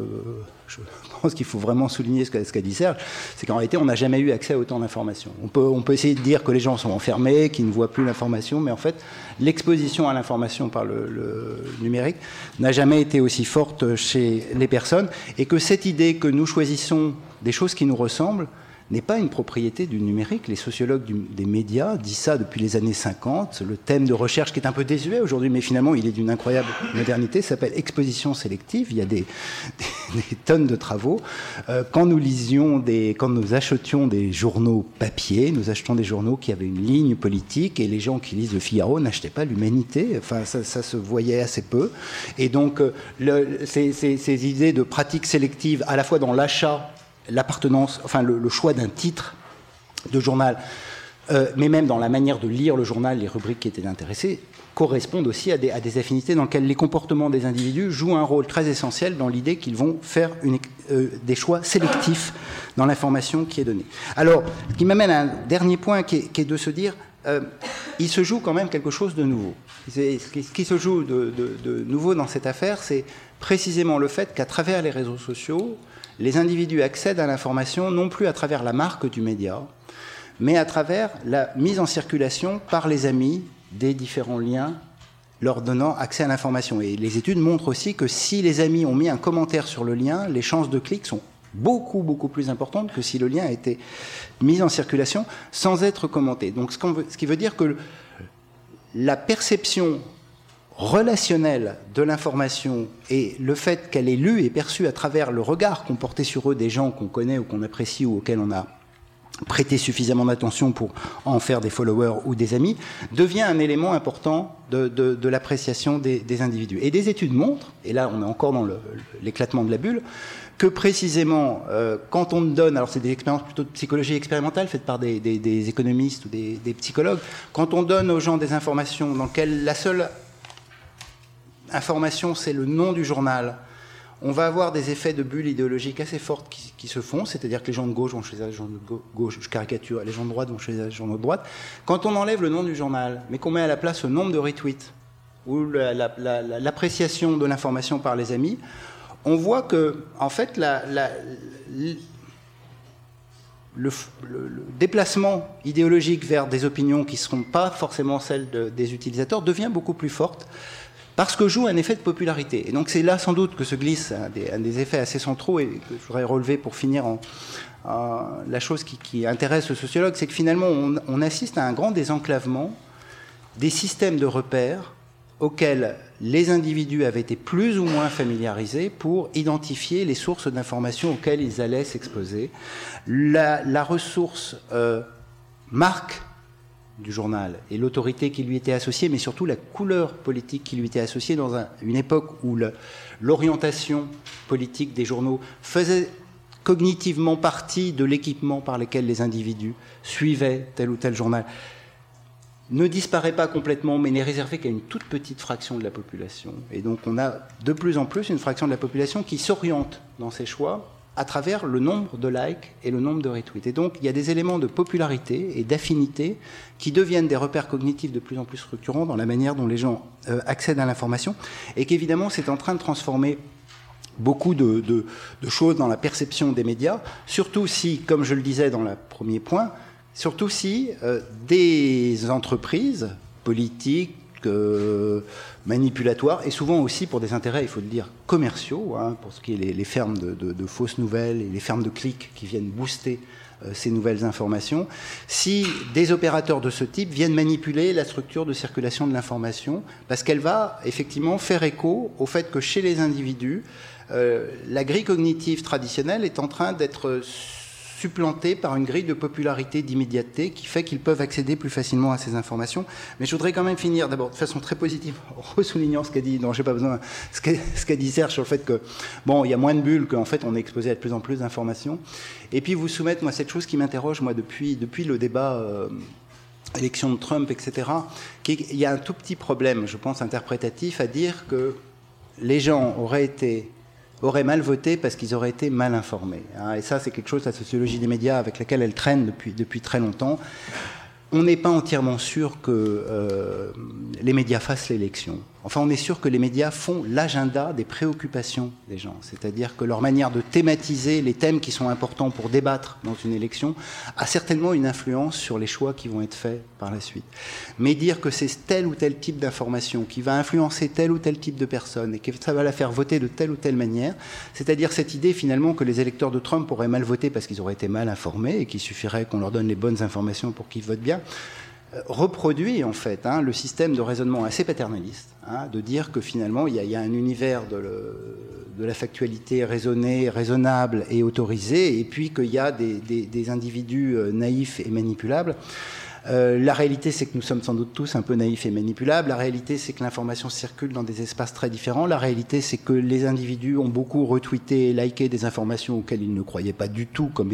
je pense qu'il faut vraiment souligner ce qu'a qu dit Serge, c'est qu'en réalité on n'a jamais eu accès à autant d'informations. On peut, essayer de dire que les gens sont enfermés, qu'ils ne voient plus l'information, mais en fait l'exposition à l'information par le numérique n'a jamais été aussi forte chez les personnes, et que cette idée que nous choisissons des choses qui nous ressemblent, n'est pas une propriété du numérique. Les sociologues des médias disent ça depuis les années 50. Le thème de recherche qui est un peu désuet aujourd'hui, mais finalement il est d'une incroyable modernité, s'appelle exposition sélective. Il y a des, tonnes de travaux. Euh, quand nous lisions des, quand nous achetions des journaux papier, nous achetons des journaux qui avaient une ligne politique et les gens qui lisent le Figaro n'achetaient pas l'humanité. Enfin, ça, se voyait assez peu. Et donc, euh, ces, ces idées de pratique sélective, à la fois dans l'achat l'appartenance, enfin le, choix d'un titre de journal, euh, mais même dans la manière de lire le journal, les rubriques qui étaient intéressées, correspondent aussi à des, affinités dans lesquelles les comportements des individus jouent un rôle très essentiel dans l'idée qu'ils vont faire euh, des choix sélectifs dans l'information qui est donnée. Alors, ce qui m'amène à un dernier point qui est, de se dire, euh, il se joue quand même quelque chose de nouveau. Ce qui se joue de nouveau dans cette affaire, c'est précisément le fait qu'à travers les réseaux sociaux, les individus accèdent à l'information non plus à travers la marque du média, mais à travers la mise en circulation par les amis des différents liens leur donnant accès à l'information. Et les études montrent aussi que si les amis ont mis un commentaire sur le lien, les chances de clic sont beaucoup, beaucoup plus importantes que si le lien a été mis en circulation sans être commenté. Donc ce, qui veut dire que la perception relationnel de l'information et le fait qu'elle est lue et perçue à travers le regard qu'on portait sur eux des gens qu'on connaît ou qu'on apprécie ou auxquels on a prêté suffisamment d'attention pour en faire des followers ou des amis, devient un élément important de, l'appréciation des, individus. Et des études montrent, et là on est encore dans l'éclatement de la bulle, que précisément, euh, quand on donne, alors c'est des expériences plutôt de psychologie expérimentale faites par des, économistes ou des, psychologues, quand on donne aux gens des informations dans lesquelles la seule information c'est le nom du journal, on va avoir des effets de bulle idéologique assez fortes qui, se font, c'est-à-dire que les gens de gauche vont chez les gens de gauche, je caricature, les gens de droite vont chez les gens de droite. Quand on enlève le nom du journal, mais qu'on met à la place le nombre de retweets ou l'appréciation de l'information par les amis, on voit que, en fait, le, déplacement idéologique vers des opinions qui ne seront pas forcément celles des utilisateurs devient beaucoup plus forte parce que joue un effet de popularité. Et donc c'est là sans doute que se glisse un des, effets assez centraux et que je voudrais relever pour finir la chose qui, intéresse le sociologue, c'est que finalement on assiste à un grand désenclavement des systèmes de repères auxquels les individus avaient été plus ou moins familiarisés pour identifier les sources d'informations auxquelles ils allaient s'exposer. La, ressource euh, marque du journal et l'autorité qui lui était associée, mais surtout la couleur politique qui lui était associée dans une époque où l'orientation politique des journaux faisait cognitivement partie de l'équipement par lequel les individus suivaient tel ou tel journal ne disparaît pas complètement, mais n'est réservé qu'à une toute petite fraction de la population. Et donc on a de plus en plus une fraction de la population qui s'oriente dans ses choix à travers le nombre de likes et le nombre de retweets. Et donc il y a des éléments de popularité et d'affinité qui deviennent des repères cognitifs de plus en plus structurants dans la manière dont les gens euh, accèdent à l'information, et qu'évidemment c'est en train de transformer beaucoup de, choses dans la perception des médias, surtout si, comme je le disais dans le premier point, Surtout si euh, des entreprises politiques, euh, manipulatoires, et souvent aussi pour des intérêts, il faut le dire, commerciaux, hein, pour ce qui est les, fermes de, fausses nouvelles et les fermes de clics qui viennent booster euh, ces nouvelles informations, si des opérateurs de ce type viennent manipuler la structure de circulation de l'information, parce qu'elle va effectivement faire écho au fait que chez les individus, la grille cognitive traditionnelle est en train d'être supplanté par une grille de popularité, d'immédiateté, qui fait qu'ils peuvent accéder plus facilement à ces informations. Mais je voudrais quand même finir d'abord de façon très positive, *laughs* en ressoulignant ce qu'a dit, non, j'ai pas besoin, ce qu'a dit Serge sur le fait que, bon, il y a moins de bulles, qu'en fait, on est exposé à de plus en plus d'informations. Et puis vous soumettre, moi, cette chose qui m'interroge, moi, depuis, depuis le débat. Euh, élection de Trump, etc., il y a un tout petit problème, je pense, interprétatif à dire que les gens auraient été auraient mal voté parce qu'ils auraient été mal informés. Hein. Et ça, c'est quelque chose, la sociologie des médias, avec laquelle elle traîne depuis, très longtemps on n'est pas entièrement sûr que euh, les médias fassent l'élection. Enfin, on est sûr que les médias font l'agenda des préoccupations des gens. C'est-à-dire que leur manière de thématiser les thèmes qui sont importants pour débattre dans une élection a certainement une influence sur les choix qui vont être faits par la suite. Mais dire que c'est tel ou tel type d'information qui va influencer tel ou tel type de personne et que ça va la faire voter de telle ou telle manière, c'est-à-dire cette idée finalement que les électeurs de Trump auraient mal voté parce qu'ils auraient été mal informés et qu'il suffirait qu'on leur donne les bonnes informations pour qu'ils votent bien, reproduit en fait hein, le système de raisonnement assez paternaliste, hein, de dire que finalement il y, a, un univers de, la factualité raisonnée, raisonnable et autorisée, et puis qu'il y a des, individus euh, naïfs et manipulables. Euh, la réalité, c'est que nous sommes sans doute tous un peu naïfs et manipulables. La réalité, c'est que l'information circule dans des espaces très différents. La réalité, c'est que les individus ont beaucoup retweeté et liké des informations auxquelles ils ne croyaient pas du tout comme,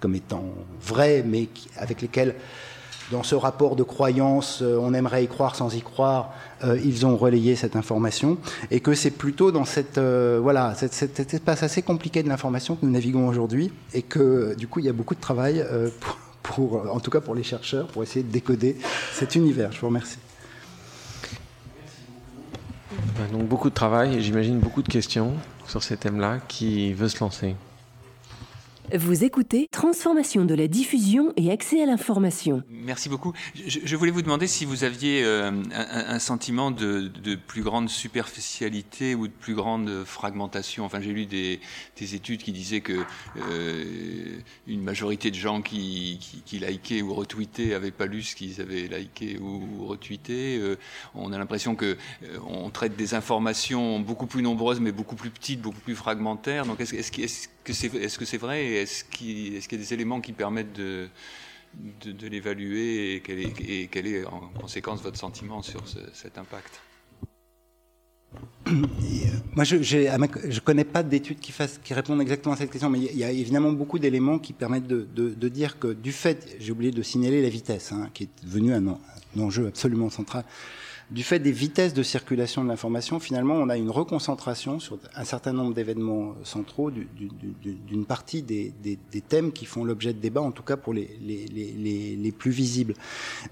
comme étant vraies, mais avec lesquelles dans ce rapport de croyance, euh, on aimerait y croire sans y croire, euh, ils ont relayé cette information, et que c'est plutôt dans cette, euh, voilà, cet espace assez compliqué de l'information que nous naviguons aujourd'hui, et que du coup il y a beaucoup de travail, pour, en tout cas pour les chercheurs, pour essayer de décoder cet univers. Je vous remercie. Ben, donc beaucoup de travail j'imagine beaucoup de questions sur ces thèmes-là. Qui veut se lancer Vous écoutez Transformation de la diffusion et accès à l'information. Merci beaucoup. Je, voulais vous demander si vous aviez euh, un, sentiment de, plus grande superficialité ou de plus grande fragmentation. Enfin, j'ai lu des, études qui disaient que euh, une majorité de gens qui, likaient ou retweetaient n'avaient pas lu ce qu'ils avaient liké ou retweeté. Euh, on a l'impression que on traite des informations beaucoup plus nombreuses, mais beaucoup plus petites, beaucoup plus fragmentaires. Donc, est-ce, est-ce est-ce que c'est vrai Est-ce qu'il, y a des éléments qui permettent de, l'évaluer et quel, est, en conséquence votre sentiment sur cet impact? *coughs* Moi, je ne connais pas d'études qui, répondent exactement à cette question, mais il y a évidemment beaucoup d'éléments qui permettent de, dire que du fait, j'ai oublié de signaler la vitesse, hein, qui est devenue un, enjeu absolument central du fait des vitesses de circulation de l'information, finalement, on a une reconcentration sur un certain nombre d'événements centraux d'une partie des, thèmes qui font l'objet de débat, en tout cas pour les, plus visibles.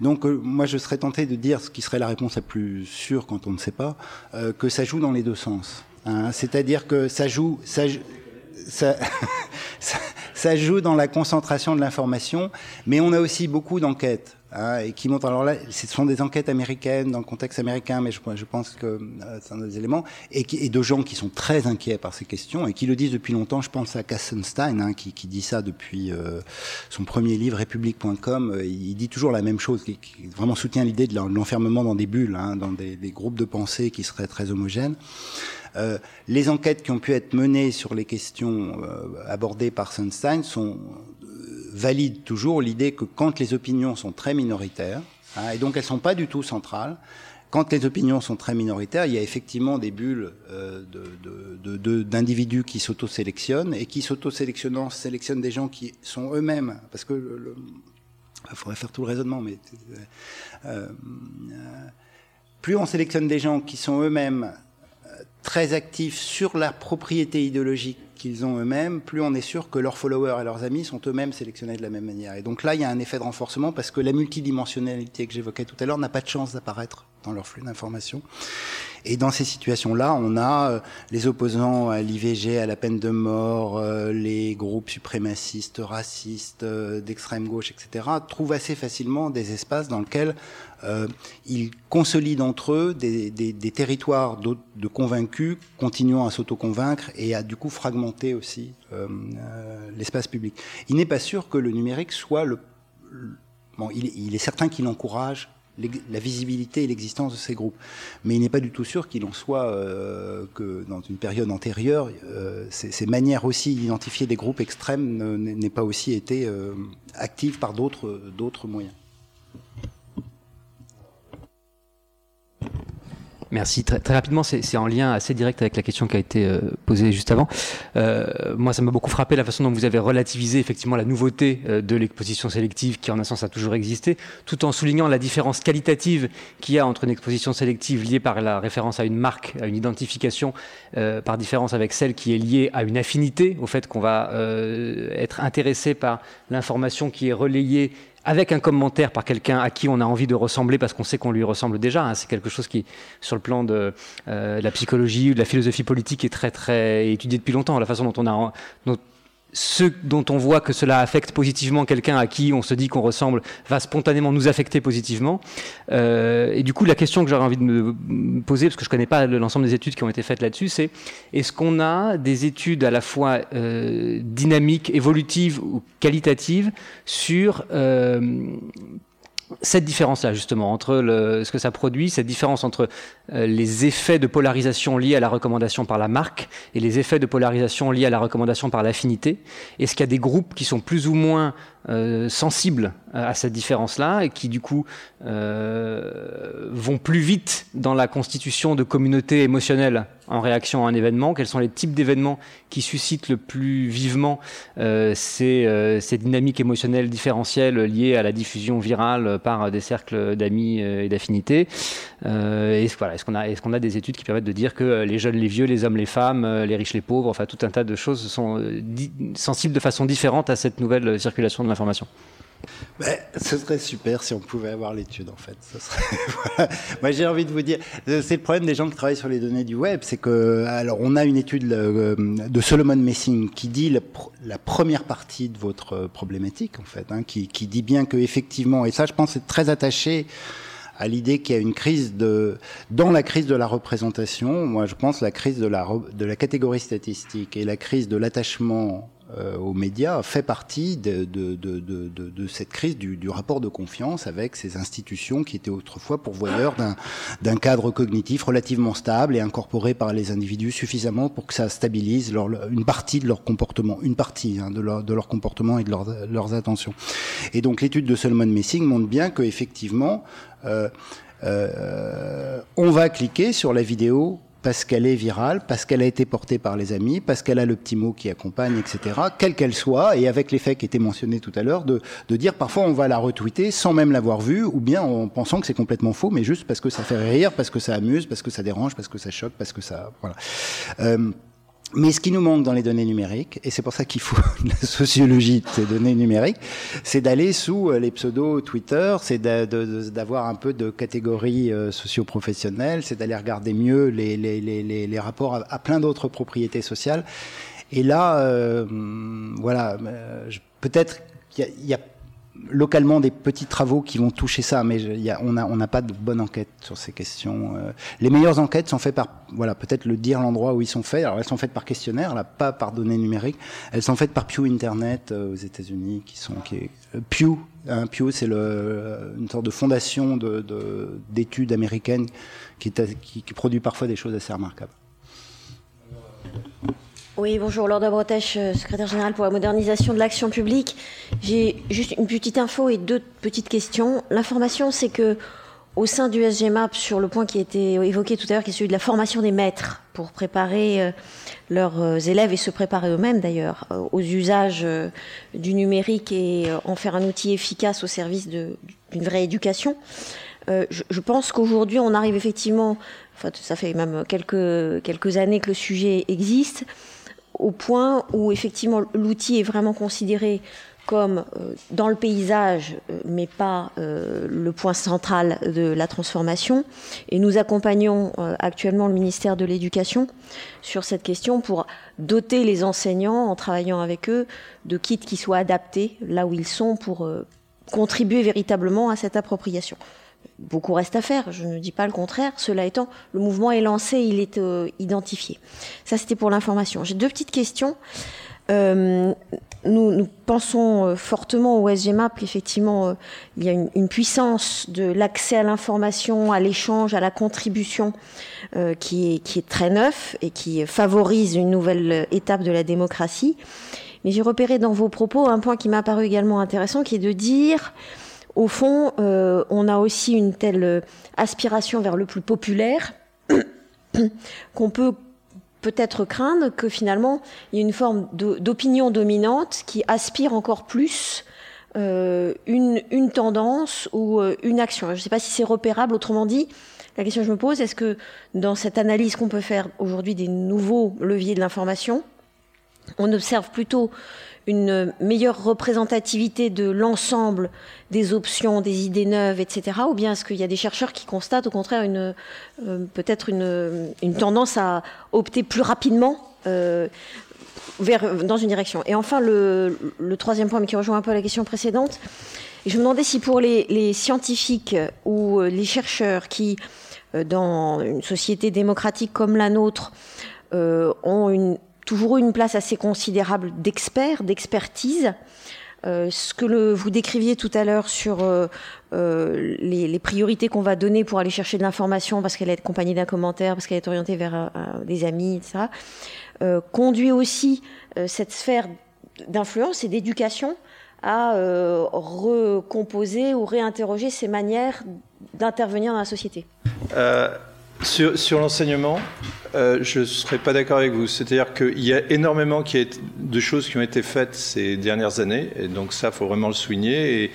Donc, euh, moi, je serais tenté de dire, ce qui serait la réponse la plus sûre quand on ne sait pas, euh, que ça joue dans les deux sens. Hein. C'est-à-dire que ça joue, ça, *laughs* joue dans la concentration de l'information, mais on a aussi beaucoup d'enquêtes Hein, et qui montrent, alors là, ce sont des enquêtes américaines dans le contexte américain, mais je, pense que euh, c'est un des éléments, et, de gens qui sont très inquiets par ces questions et qui le disent depuis longtemps. Je pense à Kassenstein, hein, qui, dit ça depuis euh, son premier livre, République.com. Il dit toujours la même chose, qui, vraiment soutient l'idée de l'enfermement dans des bulles, hein, dans des, groupes de pensée qui seraient très homogènes. Euh, les enquêtes qui ont pu être menées sur les questions abordées par Sunstein sont valide toujours l'idée que quand les opinions sont très minoritaires, hein, et donc elles sont pas du tout centrales, quand les opinions sont très minoritaires, il y a effectivement des bulles euh, d'individus qui s'auto-sélectionnent et qui s'auto-sélectionnant sélectionnent des gens qui sont eux-mêmes, parce que il faudrait faire tout le raisonnement, mais euh, euh, plus on sélectionne des gens qui sont eux-mêmes très actifs sur la propriété idéologique qu'ils ont eux-mêmes, plus on est sûr que leurs followers et leurs amis sont eux-mêmes sélectionnés de la même manière. Et donc là, il y a un effet de renforcement parce que la multidimensionnalité que j'évoquais tout à l'heure n'a pas de chance d'apparaître dans leur flux d'informations. Et dans ces situations-là, on a euh, les opposants à l'IVG, à la peine de mort, euh, les groupes suprémacistes, racistes, euh, d'extrême gauche, etc., trouvent assez facilement des espaces dans lesquels ils consolident entre eux des, des, des territoires de convaincus, continuant à s'auto-convaincre et à du coup fragmenter aussi l'espace public. Il n'est pas sûr que le numérique soit le... Bon, il, il est certain qu'il encourage la visibilité et l'existence de ces groupes. Mais il n'est pas du tout sûr qu'il en soit euh, que dans une période antérieure, euh, ces, manières aussi d'identifier des groupes extrêmes n'aient pas aussi été euh, actives par d'autres moyens. Merci. Très, rapidement, c'est en lien assez direct avec la question qui a été euh, posée juste avant. Euh, moi, ça m'a beaucoup frappé la façon dont vous avez relativisé effectivement la nouveauté euh, de l'exposition sélective qui, en un sens, a toujours existé, tout en soulignant la différence qualitative qu'il y a entre une exposition sélective liée par la référence à une marque, à une identification, par différence avec celle qui est liée à une affinité, au fait qu'on va être intéressé par l'information qui est relayée avec un commentaire par quelqu'un à qui on a envie de ressembler parce qu'on sait qu'on lui ressemble déjà. Hein. C'est quelque chose qui, sur le plan de euh, la psychologie ou de la philosophie politique, est très très étudié depuis longtemps. La façon dont on a, ce dont on voit que cela affecte positivement quelqu'un à qui on se dit qu'on ressemble va spontanément nous affecter positivement. Euh, et du coup, la question que j'aurais envie de me poser, parce que je ne connais pas l'ensemble des études qui ont été faites là-dessus, c'est est-ce qu'on a des études à la fois euh, dynamiques, évolutives ou qualitatives sur euh, cette différence-là, justement, entre le, ce que ça produit, cette différence entre euh, les effets de polarisation liés à la recommandation par la marque et les effets de polarisation liés à la recommandation par l'affinité. Est-ce qu'il y a des groupes qui sont plus ou moins euh, sensibles à cette différence-là et qui du coup euh, vont plus vite dans la constitution de communautés émotionnelles en réaction à un événement. Quels sont les types d'événements qui suscitent le plus vivement euh, ces, ces, dynamiques émotionnelles différentielles liées à la diffusion virale par des cercles d'amis et d'affinités? Est-ce voilà, est qu'on a, est qu'on a des études qui permettent de dire que les jeunes, les vieux, les hommes, les femmes, les riches, les pauvres, enfin tout un tas de choses sont sensibles de façon différente à cette nouvelle circulation de l'information? Ben, ce serait super si on pouvait avoir l'étude en fait. *laughs* Moi j'ai envie de vous dire, c'est le problème des gens qui travaillent sur les données du web, c'est que alors on a une étude euh, de Solomon Messing qui dit la, première partie de votre problématique en fait, hein, qui, dit bien que effectivement, et ça je pense c'est très attaché à l'idée qu'il y a une crise de dans la crise de la représentation. Moi je pense la crise de la de la catégorie statistique et la crise de l'attachement euh, aux médias fait partie de, de, de, de cette crise du, du, rapport de confiance avec ces institutions qui étaient autrefois pourvoyeurs d'un cadre cognitif relativement stable et incorporé par les individus suffisamment pour que ça stabilise leur, une partie de leur comportement, une partie hein, de, leur, de leur comportement et de leur, leurs attentions. Et donc l'étude de Solomon Messing montre bien que effectivement euh, euh, on va cliquer sur la vidéo parce qu'elle est virale, parce qu'elle a été portée par les amis, parce qu'elle a le petit mot qui accompagne, etc., quelle qu'elle soit, et avec l'effet qui était mentionné tout à l'heure, de, dire parfois on va la retweeter sans même l'avoir vue, ou bien en pensant que c'est complètement faux, mais juste parce que ça fait rire, parce que ça amuse, parce que ça dérange, parce que ça choque, parce que ça... Voilà. Euh, mais ce qui nous manque dans les données numériques, et c'est pour ça qu'il faut *laughs* la sociologie de ces données numériques, c'est d'aller sous euh, les pseudos Twitter, c'est d'avoir un peu de catégorie euh, socio-professionnelle, c'est d'aller regarder mieux les, rapports à, plein d'autres propriétés sociales. Et là, euh, voilà, euh, peut-être qu'il y, y a localement des petits travaux qui vont toucher ça, mais on n'a pas de bonne enquête sur ces questions. Euh, les meilleures enquêtes sont faites par, voilà, peut-être le dire l'endroit où ils sont faits. Alors elles sont faites par questionnaire, là, pas par données numériques. Elles sont faites par Pew Internet euh, aux États-Unis, qui sont qui euh, Pew. Hein, Pew, c'est une sorte de fondation d'études de, américaines est, qui, qui produit parfois des choses assez remarquables. Oui, bonjour, Laure Bretache, euh, secrétaire générale pour la modernisation de l'action publique. J'ai juste une petite info et deux petites questions. L'information, c'est que au sein du SGMAP, sur le point qui a été évoqué tout à l'heure, qui est celui de la formation des maîtres pour préparer euh, leurs euh, élèves et se préparer eux-mêmes d'ailleurs aux usages du numérique et en faire un outil efficace au service d'une vraie éducation. Je, je pense qu'aujourd'hui, on arrive effectivement, enfin, ça fait même quelques, quelques années que le sujet existe, au point où effectivement l'outil est vraiment considéré comme euh, dans le paysage, euh, mais pas euh, le point central de la transformation. Et nous accompagnons actuellement le ministère de l'Éducation sur cette question pour doter les enseignants, en travaillant avec eux, de kits qui soient adaptés là où ils sont pour contribuer véritablement à cette appropriation. Beaucoup reste à faire, je ne dis pas le contraire. Cela étant, le mouvement est lancé, il est euh, identifié. Ça, c'était pour l'information. J'ai deux petites questions. Euh, nous, pensons euh, fortement au SGMAP qu'effectivement, euh, il y a une, puissance de l'accès à l'information, à l'échange, à la contribution qui, est, qui est très neuf et qui favorise une nouvelle étape de la démocratie. Mais j'ai repéré dans vos propos un point qui m'a paru également intéressant, qui est de dire au fond, euh, on a aussi une telle euh, aspiration vers le plus populaire *coughs* qu'on peut peut-être craindre que finalement il y ait une forme d'opinion dominante qui aspire encore plus euh, une, tendance ou une action. Je ne sais pas si c'est repérable, autrement dit, la question que je me pose, est-ce que dans cette analyse qu'on peut faire aujourd'hui des nouveaux leviers de l'information, on observe plutôt une meilleure représentativité de l'ensemble des options, des idées neuves, etc. Ou bien est-ce qu'il y a des chercheurs qui constatent au contraire euh, peut-être une, tendance à opter plus rapidement euh, vers, dans une direction Et enfin, le, troisième point, qui rejoint un peu la question précédente, je me demandais si pour les, scientifiques ou les chercheurs qui, euh, dans une société démocratique comme la nôtre, euh, ont une toujours eu une place assez considérable d'experts, d'expertise. Euh, ce que vous décriviez tout à l'heure sur euh, euh, les, les, priorités qu'on va donner pour aller chercher de l'information parce qu'elle est accompagnée d'un commentaire, parce qu'elle est orientée vers des amis, etc., conduit aussi cette sphère d'influence et d'éducation à recomposer ou réinterroger ces manières d'intervenir dans la société. Sur, l'enseignement, euh, je ne serais pas d'accord avec vous. C'est-à-dire qu'il y a énormément de choses qui ont été faites ces dernières années, et donc ça, faut vraiment le souligner, et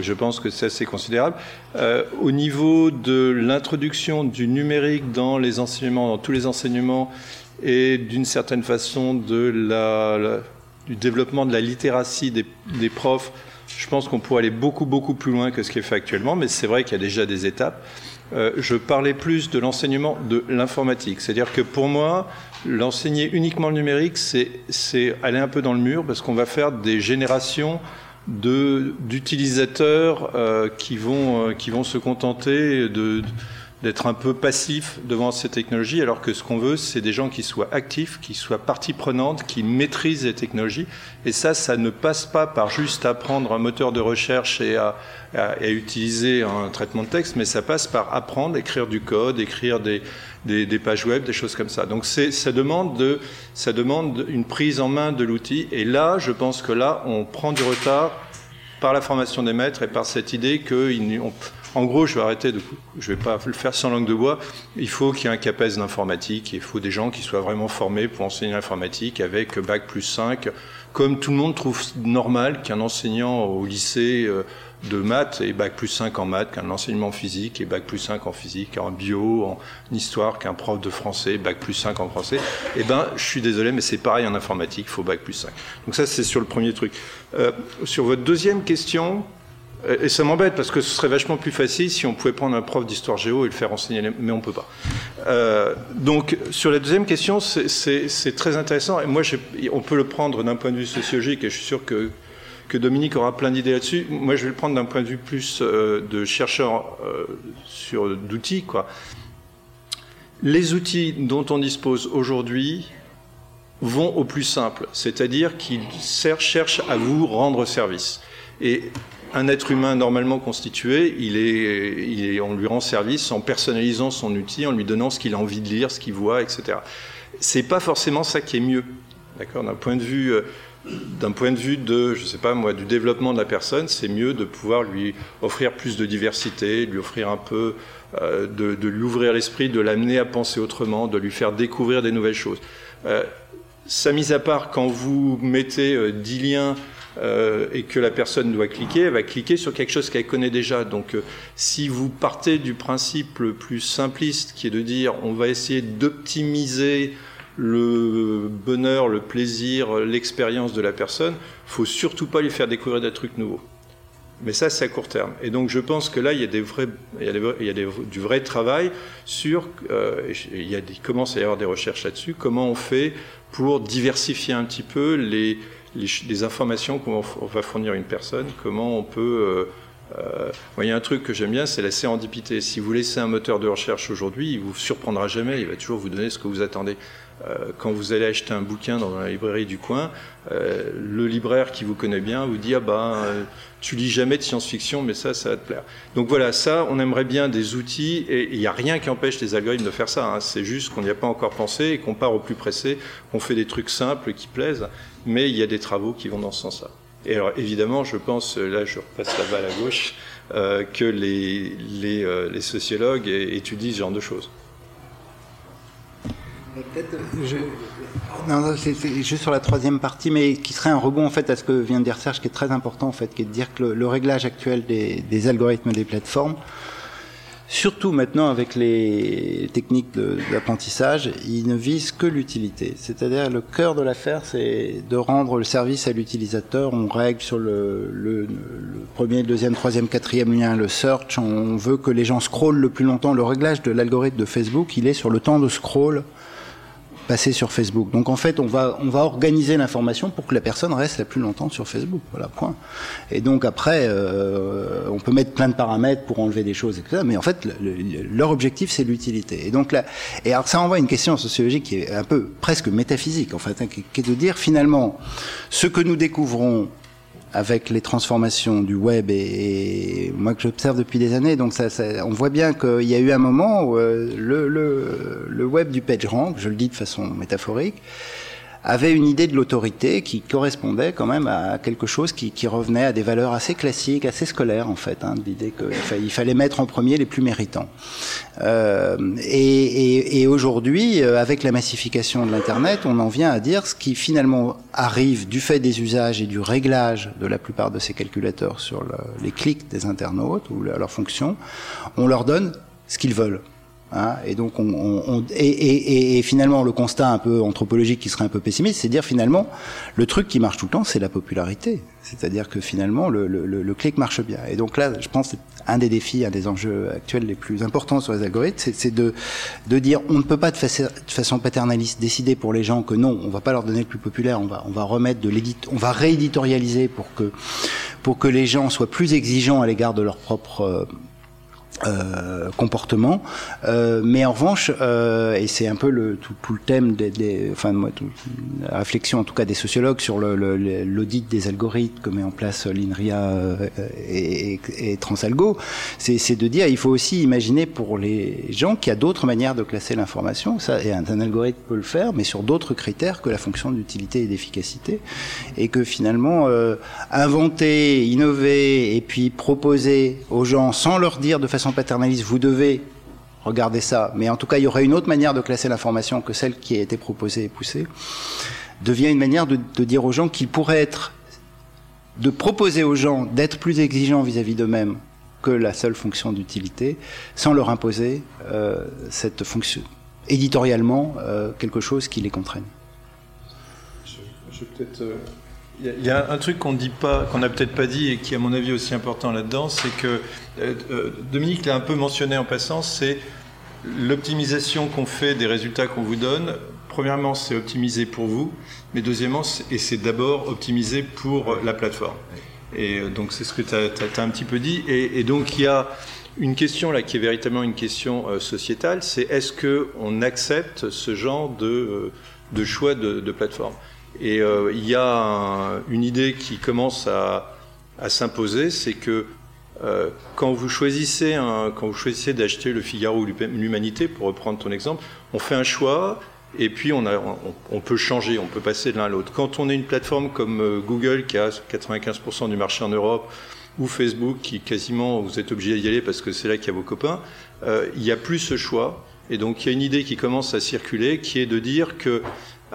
je pense que c'est considérable. Euh, au niveau de l'introduction du numérique dans les enseignements, dans tous les enseignements, et d'une certaine façon du développement de la littératie des, des profs, Je pense qu'on pourrait aller beaucoup, beaucoup plus loin que ce qui est fait actuellement, mais c'est vrai qu'il y a déjà des étapes. Euh, je parlais plus de l'enseignement de l'informatique. C'est-à-dire que pour moi, l'enseigner uniquement le numérique, c'est aller un peu dans le mur parce qu'on va faire des générations d'utilisateurs euh, qui, vont, euh, qui vont se contenter de d'être un peu passif devant ces technologies, alors que ce qu'on veut, c'est des gens qui soient actifs, qui soient partie prenante, qui maîtrisent les technologies. Et ça, ça ne passe pas par juste apprendre un moteur de recherche et à, utiliser un traitement de texte, mais ça passe par apprendre, écrire du code, écrire des, des, pages web, des choses comme ça. Donc ça demande, de, ça demande une prise en main de l'outil. Et là, je pense que là, on prend du retard par la formation des maîtres et par cette idée qu'on en gros, je vais arrêter de, je vais pas le faire sans langue de bois. Il faut qu'il y ait un CAPES d'informatique. Il faut des gens qui soient vraiment formés pour enseigner l'informatique avec bac plus 5. Comme tout le monde trouve normal qu'un enseignant au lycée euh, de maths ait bac plus 5 en maths, qu'un enseignement physique ait bac plus 5 en physique, en bio, en histoire, qu'un prof de français bac plus 5 en français. Eh ben, je suis désolé, mais c'est pareil en informatique, il faut bac plus 5. Donc ça, c'est sur le premier truc. Euh, sur votre deuxième question, et ça m'embête parce que ce serait vachement plus facile si on pouvait prendre un prof d'histoire géo et le faire enseigner, mais on peut pas. Euh, donc sur la deuxième question, c'est très intéressant. Et moi, on peut le prendre d'un point de vue sociologique, et je suis sûr que, que Dominique aura plein d'idées là-dessus. Moi, je vais le prendre d'un point de vue plus euh, de chercheur euh, sur d'outils. Les outils dont on dispose aujourd'hui vont au plus simple, c'est-à-dire qu'ils cherchent à vous rendre service. Et un être humain normalement constitué, il est, on lui rend service en personnalisant son outil, en lui donnant ce qu'il a envie de lire, ce qu'il voit, etc. C'est pas forcément ça qui est mieux, d'accord? D'un point de vue, euh, d'un point de vue de, je sais pas moi, du développement de la personne, c'est mieux de pouvoir lui offrir plus de diversité, lui offrir un peu, euh, de, lui ouvrir l'esprit, de l'amener à penser autrement, de lui faire découvrir des nouvelles choses. Euh, ça mise à part, quand vous mettez 10 liens euh, et que la personne doit cliquer, elle va cliquer sur quelque chose qu'elle connaît déjà. Donc euh, si vous partez du principe le plus simpliste qui est de dire on va essayer d'optimiser le bonheur, le plaisir, l'expérience de la personne, faut surtout pas lui faire découvrir des trucs nouveaux. Mais ça, c'est à court terme. Et donc, je pense que là, il y a, il il du vrai travail sur. Euh, il, y a des, commence à y avoir des recherches là-dessus. Comment on fait pour diversifier un petit peu les, les, informations qu'on va fournir une personne, comment on peut... Euh, euh, il y a un truc que j'aime bien, c'est la sérendipité. Si vous laissez un moteur de recherche aujourd'hui, il vous surprendra jamais, il va toujours vous donner ce que vous attendez. Euh, quand vous allez acheter un bouquin dans la librairie du coin, le libraire qui vous connaît bien vous dit ah ben tu lis jamais de science-fiction, mais ça, ça va te plaire. Donc voilà, ça, on aimerait bien des outils et il n'y a rien qui empêche les algorithmes de faire ça. Hein. C'est juste qu'on n'y a pas encore pensé et qu'on part au plus pressé, qu'on fait des trucs simples qui plaisent, mais il y a des travaux qui vont dans ce sens-là. Et alors évidemment, je pense, là je repasse la balle à gauche, euh, que les, les sociologues étudient ce genre de choses. Non, c'est juste sur la troisième partie, mais qui serait un rebond en fait à ce que vient de dire Serge, qui est très important en fait, qui est de dire que le, réglage actuel des, algorithmes des plateformes, surtout maintenant avec les techniques d'apprentissage, il ne vise que l'utilité. C'est-à-dire le cœur de l'affaire, c'est de rendre le service à l'utilisateur. On règle sur le, le, premier, deuxième, troisième, quatrième lien, le search. On veut que les gens scrollent le plus longtemps. Le réglage de l'algorithme de Facebook, il est sur le temps de scroll passer sur Facebook. Donc en fait, on va on va organiser l'information pour que la personne reste la plus longtemps sur Facebook. Voilà, point. Et donc après, euh, on peut mettre plein de paramètres pour enlever des choses, etc. Mais en fait, leur objectif, c'est l'utilité. Et donc là, et alors ça envoie une question sociologique qui est un peu presque métaphysique, en fait, hein, qui est de dire finalement, ce que nous découvrons avec les transformations du web et, moi que j'observe depuis des années. Donc ça, on voit bien qu'il y a eu un moment où euh, le, le, le, web du PageRank, je le dis de façon métaphorique, avait une idée de l'autorité qui correspondait quand même à quelque chose qui, qui, revenait à des valeurs assez classiques, assez scolaires en fait, hein, l'idée qu'il fallait mettre en premier les plus méritants. Euh, et, et, et aujourd'hui, euh, avec la massification de l'Internet, on en vient à dire ce qui finalement arrive du fait des usages et du réglage de la plupart de ces calculateurs sur le, les clics des internautes ou leurs fonctions, on leur donne ce qu'ils veulent. Hein, et donc, on, on, et, et, et, finalement, le constat un peu anthropologique qui serait un peu pessimiste, c'est dire finalement, le truc qui marche tout le temps, c'est la popularité. C'est-à-dire que finalement, le, le, le, clic marche bien. Et donc là, je pense, un des défis, un des enjeux actuels les plus importants sur les algorithmes, c'est de, de dire, on ne peut pas de, façon paternaliste décider pour les gens que non, on va pas leur donner le plus populaire, on va, on va remettre de l'édit, on va rééditorialiser pour que, pour que les gens soient plus exigeants à l'égard de leur propre euh, euh, comportement. Euh, mais en revanche, euh, et c'est un peu le, tout, le thème des, des enfin moi, tout, la réflexion en tout cas des sociologues sur l'audit des algorithmes que met en place l'INRIA euh, et, et, et, Transalgo, c'est de dire il faut aussi imaginer pour les gens qu'il y a d'autres manières de classer l'information. Ça, et un, un, algorithme peut le faire, mais sur d'autres critères que la fonction d'utilité et d'efficacité, et que finalement euh, inventer, innover et puis proposer aux gens sans leur dire de façon paternaliste, vous devez regarder ça, mais en tout cas, il y aurait une autre manière de classer l'information que celle qui a été proposée et poussée, devient une manière de, dire aux gens qu'il pourrait être, de proposer aux gens d'être plus exigeants vis-à-vis d'eux-mêmes que la seule fonction d'utilité, sans leur imposer euh, cette fonction, éditorialement, euh, quelque chose qui les contraigne. Je, je peut-être. Euh, il y a un truc qu'on dit n'a peut-être pas dit et qui, à mon avis, est aussi important là-dedans, c'est que euh, euh, Dominique l'a un peu mentionné en passant, c'est l'optimisation qu'on fait des résultats qu'on vous donne. Premièrement, c'est optimisé pour vous, mais deuxièmement, et c'est d'abord optimisé pour la plateforme. Et euh, donc, c'est ce que tu as, un petit peu dit. Et, donc, il y a une question là qui est véritablement une question sociétale, c'est est-ce qu'on accepte ce genre de, choix de plateforme? Et euh, il y a une idée qui commence à, s'imposer, c'est que euh, quand vous choisissez choisissez d'acheter le Figaro ou l'Humanité, pour reprendre ton exemple, on fait un choix et puis on, peut changer, on peut passer de l'un à l'autre. Quand on est une plateforme comme euh, Google qui a 95% du marché en Europe ou Facebook qui quasiment vous êtes obligé d'y aller parce que c'est là qu'il y a vos copains, il n'y a plus ce choix. Et donc il y a une idée qui commence à circuler qui est de dire que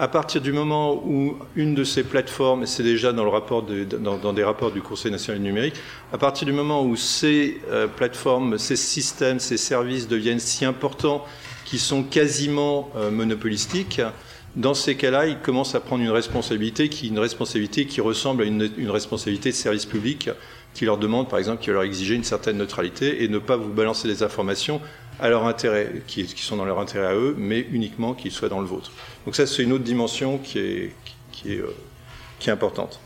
à partir du moment où une de ces plateformes, et c'est déjà dans, le rapport dans, des rapports du Conseil national du numérique, à partir du moment où ces euh, plateformes, ces systèmes, ces services deviennent si importants qu'ils sont quasiment euh, monopolistiques, dans ces cas-là, ils commencent à prendre une responsabilité qui, ressemble à une, une responsabilité de service public qui leur demande, par exemple, qui va leur exiger une certaine neutralité et ne pas vous balancer des informations à leur intérêt, qui, qui, sont dans leur intérêt à eux, mais uniquement qu'ils soient dans le vôtre. Donc ça, c'est une autre dimension qui est, qui est, euh, qui est importante.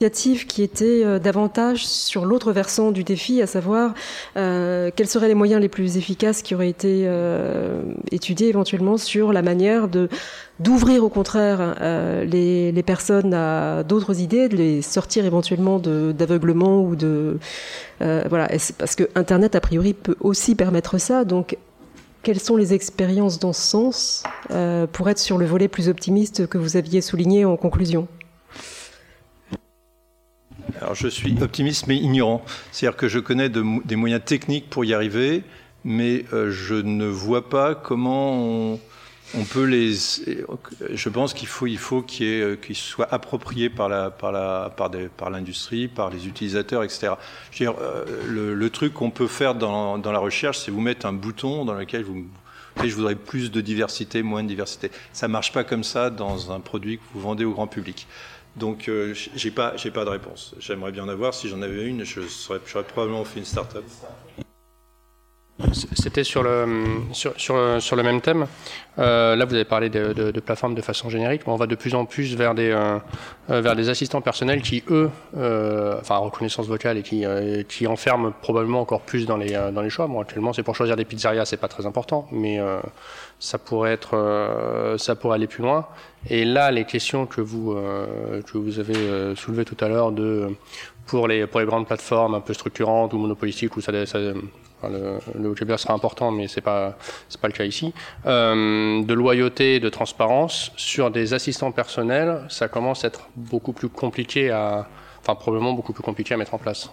Qui était euh, davantage sur l'autre versant du défi, à savoir euh, quels seraient les moyens les plus efficaces qui auraient été étudiés éventuellement sur la manière de d'ouvrir au contraire les, les, personnes à d'autres idées, de les sortir éventuellement d'aveuglement ou de voilà parce que Internet a priori peut aussi permettre ça. Donc quelles sont les expériences dans ce sens euh, pour être sur le volet plus optimiste que vous aviez souligné en conclusion? Alors je suis optimiste mais ignorant. C'est-à-dire que je connais de, des moyens techniques pour y arriver, mais euh, je ne vois pas comment on peut les. Je pense qu'il faut, il faut qu'il euh, qu soit approprié par l'industrie, par les utilisateurs, etc. Je veux dire, euh, le, truc qu'on peut faire dans, la recherche, c'est vous mettre un bouton dans lequel vous je voudrais plus de diversité, moins de diversité. Ça marche pas comme ça dans un produit que vous vendez au grand public. Donc, euh, j'ai pas de réponse. J'aimerais bien en avoir. Si j'en avais une, je serais, j'aurais probablement fait une start-up. C'était sur le, sur, sur, sur, le même thème. Euh, là, vous avez parlé de, plateformes de façon générique, mais on va de plus en plus vers des, euh, euh vers des assistants personnels qui, eux, enfin, reconnaissance vocale et qui, qui enferment probablement encore plus dans les, dans les choix. Bon, actuellement, c'est pour choisir des pizzerias, c'est pas très important, mais ça pourrait être, ça pourrait aller plus loin. Et là, les questions que vous, que vous avez soulevées tout à l'heure de pour les, pour les grandes plateformes un peu structurantes ou monopolistiques où ça Le, le, vocabulaire sera important, mais c'est pas c'est pas le cas ici. Euh, de loyauté, et de transparence sur des assistants personnels, ça commence à être beaucoup plus compliqué à, enfin probablement beaucoup plus compliqué à mettre en place.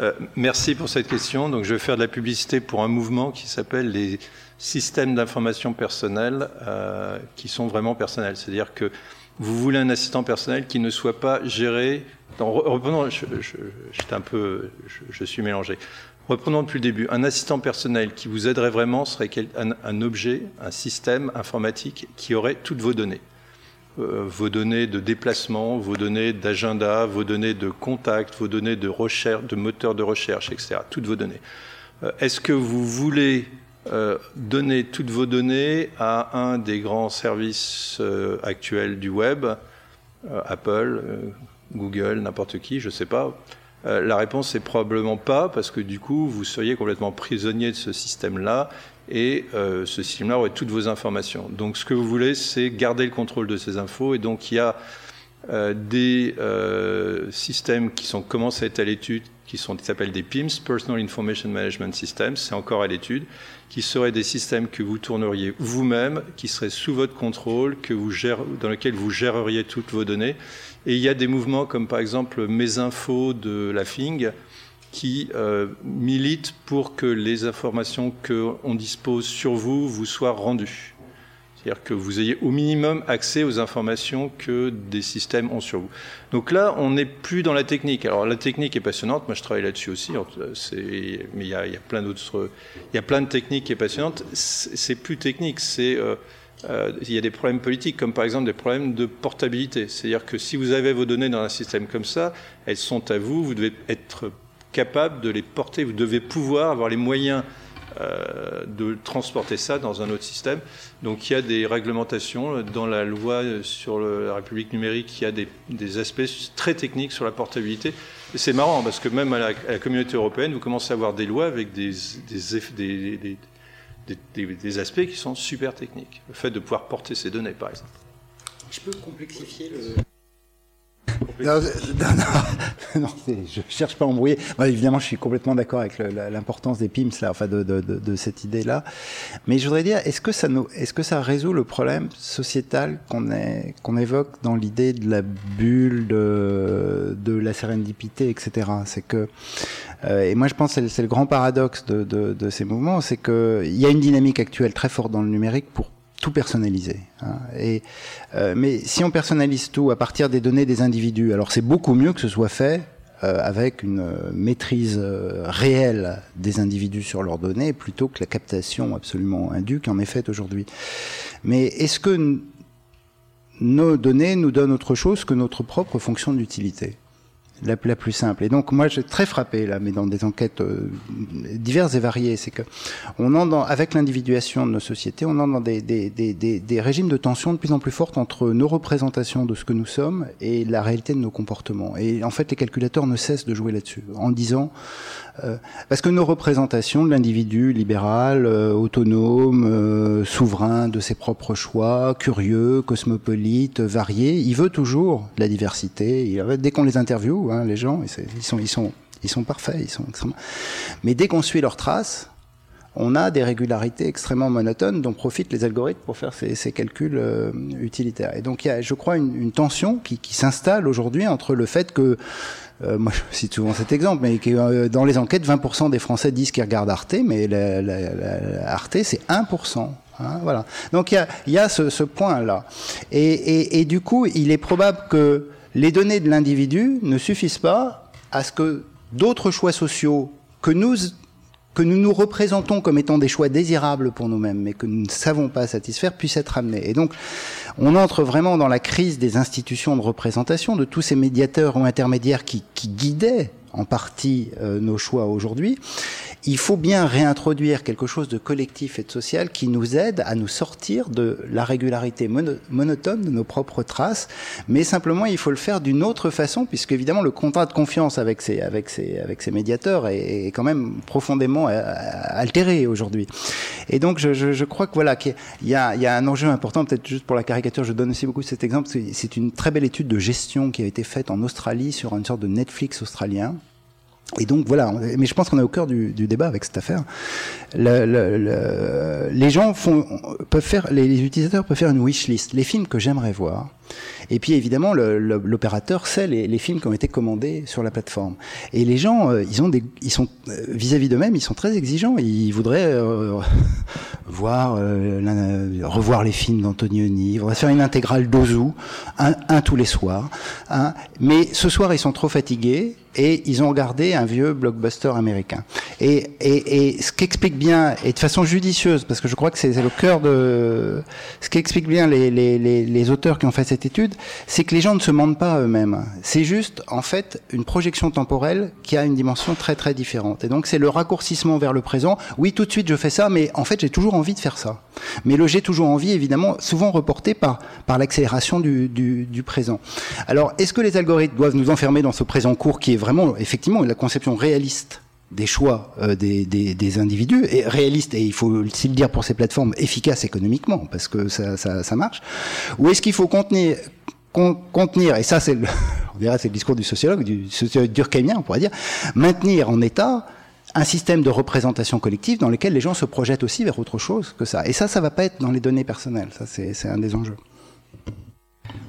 Euh, merci pour cette question. Donc, je vais faire de la publicité pour un mouvement qui s'appelle les systèmes d'information personnelle, euh, qui sont vraiment personnels. C'est-à-dire que vous voulez un assistant personnel qui ne soit pas géré. Reprenons, je, suis mélangé. Reprenons depuis le début. Un assistant personnel qui vous aiderait vraiment serait un, objet, un système informatique qui aurait toutes vos données. Euh, vos données de déplacement, vos données d'agenda, vos données de contact, vos données de recherche, de moteur de recherche, etc. Toutes vos données. Euh, est-ce que vous voulez euh, donner toutes vos données à un des grands services actuels du web, Apple, Google, n'importe qui, je ne sais pas euh, la réponse est probablement pas, parce que du coup, vous seriez complètement prisonnier de ce système-là, et euh, ce système-là aurait toutes vos informations. Donc, ce que vous voulez, c'est garder le contrôle de ces infos, et donc il y a euh, des systèmes qui sont commencés à être à l'étude, qui s'appellent des PIMS, Personal Information Management Systems, c'est encore à l'étude, qui seraient des systèmes que vous tourneriez vous-même, qui seraient sous votre contrôle, que vous dans lesquels vous géreriez toutes vos données et il y a des mouvements comme par exemple Mes Infos de la FING qui euh, militent pour que les informations qu'on dispose sur vous vous soient rendues. C'est-à-dire que vous ayez au minimum accès aux informations que des systèmes ont sur vous. Donc là, on n'est plus dans la technique. Alors la technique est passionnante, moi je travaille là-dessus aussi, mais il y, a, plein d'autres, il y a plein de techniques qui sont passionnantes. C'est plus technique, c'est euh, euh, il y a des problèmes politiques, comme par exemple des problèmes de portabilité. C'est-à-dire que si vous avez vos données dans un système comme ça, elles sont à vous, vous devez être capable de les porter, vous devez pouvoir avoir les moyens euh, de transporter ça dans un autre système. Donc il y a des réglementations dans la loi sur la République numérique, il y a des, aspects très techniques sur la portabilité. C'est marrant parce que même à la, communauté européenne, vous commencez à avoir des lois avec des, des, des, aspects qui sont super techniques. Le fait de pouvoir porter ces données, par exemple. Je peux complexifier le. Non, non, je cherche pas à embrouiller. évidemment, je suis complètement d'accord avec l'importance des PIMS, là, enfin de, de, de, cette idée-là. Mais je voudrais dire, est-ce que ça est-ce que ça résout le problème sociétal qu'on qu'on évoque dans l'idée de la bulle, de, de la sérendipité, etc. C'est que euh, et moi, je pense que c'est le grand paradoxe de, de, de ces mouvements, c'est qu'il y a une dynamique actuelle très forte dans le numérique pour tout personnaliser. Hein. Euh, mais si on personnalise tout à partir des données des individus, alors c'est beaucoup mieux que ce soit fait euh, avec une maîtrise euh, réelle des individus sur leurs données plutôt que la captation absolument indue qui en est faite aujourd'hui. Mais est-ce que nos données nous donnent autre chose que notre propre fonction d'utilité? La, plus simple. Et donc moi j'ai très frappé là, mais dans des enquêtes euh, diverses et variées, c'est que on entre avec l'individuation de nos sociétés, on entre dans des, des, des, des, régimes de tension de plus en plus fortes entre nos représentations de ce que nous sommes et la réalité de nos comportements. Et en fait les calculateurs ne cessent de jouer là-dessus en disant euh, parce que nos représentations de l'individu libéral, euh, autonome, euh, souverain de ses propres choix, curieux, cosmopolite, varié, il veut toujours la diversité. Dès qu'on les interviewe, hein, les gens, ils sont, parfaits, ils sont extrêmement. Mais dès qu'on suit leurs traces, on a des régularités extrêmement monotones dont profitent les algorithmes pour faire ces, calculs utilitaires. Et donc il y a, je crois, une, tension qui, s'installe aujourd'hui entre le fait que euh, moi je cite souvent cet exemple, mais que, euh, dans les enquêtes, 20% des Français disent qu'ils regardent Arte, mais la, Arte, c'est 1%. Hein, voilà. Donc il y a, ce, point-là. Et, du coup, il est probable que les données de l'individu ne suffisent pas à ce que d'autres choix sociaux que nous que nous nous représentons comme étant des choix désirables pour nous-mêmes, mais que nous ne savons pas satisfaire, puissent être amenés. Et donc, on entre vraiment dans la crise des institutions de représentation, de tous ces médiateurs ou intermédiaires qui, qui guidaient en partie euh, nos choix aujourd'hui il faut bien réintroduire quelque chose de collectif et de social qui nous aide à nous sortir de la régularité monotone de nos propres traces, mais simplement il faut le faire d'une autre façon, puisque évidemment le contrat de confiance avec ces, avec ces, avec ces médiateurs est, quand même profondément euh, altéré aujourd'hui. Et donc je, je, je, crois que voilà qu'il y a, il y a un enjeu important, peut-être juste pour la caricature, je donne aussi beaucoup cet exemple, c'est une très belle étude de gestion qui a été faite en Australie sur une sorte de Netflix australien et donc voilà, mais je pense qu'on est au cœur du, débat avec cette affaire. Le, le, le, les gens peuvent faire, les, les, utilisateurs peuvent faire une wish list, les films que j'aimerais voir. Et puis évidemment, l'opérateur sait les, films qui ont été commandés sur la plateforme. Et les gens, euh, ils ont des, ils sont euh, vis-à-vis d'eux-mêmes, ils sont très exigeants. Ils voudraient *laughs* voir, revoir les films d'Antonioni, ils voudraient faire une intégrale d'Ozu, un, tous les soirs. Hein. Mais ce soir, ils sont trop fatigués et ils ont regardé un vieux blockbuster américain. Et, et, et ce qui explique bien, et de façon judicieuse, parce que je crois que c'est le cœur de... Ce qui explique bien les auteurs qui ont fait cette étude, c'est que les gens ne se mentent pas eux-mêmes. C'est juste, en fait, une projection temporelle qui a une dimension très très différente. Et donc c'est le raccourcissement vers le présent. Oui, tout de suite je fais ça, mais en fait j'ai toujours envie de faire ça. Mais le j'ai toujours envie, évidemment, souvent reporté par, par l'accélération du, du, présent. Alors, est-ce que les algorithmes doivent nous enfermer dans ce présent court qui est vraiment, effectivement, la conception réaliste des choix euh, des, des, individus, et réaliste, et il faut aussi le dire pour ces plateformes, efficaces économiquement, parce que ça, ça marche, ou est-ce qu'il faut contenir, contenir, et ça c'est le, *laughs* on dirait c'est le discours du sociologue, du sociologue durkheimien, on pourrait dire, maintenir en état un système de représentation collective dans lequel les gens se projettent aussi vers autre chose que ça. Et ça, ça va pas être dans les données personnelles. Ça, c'est un des enjeux.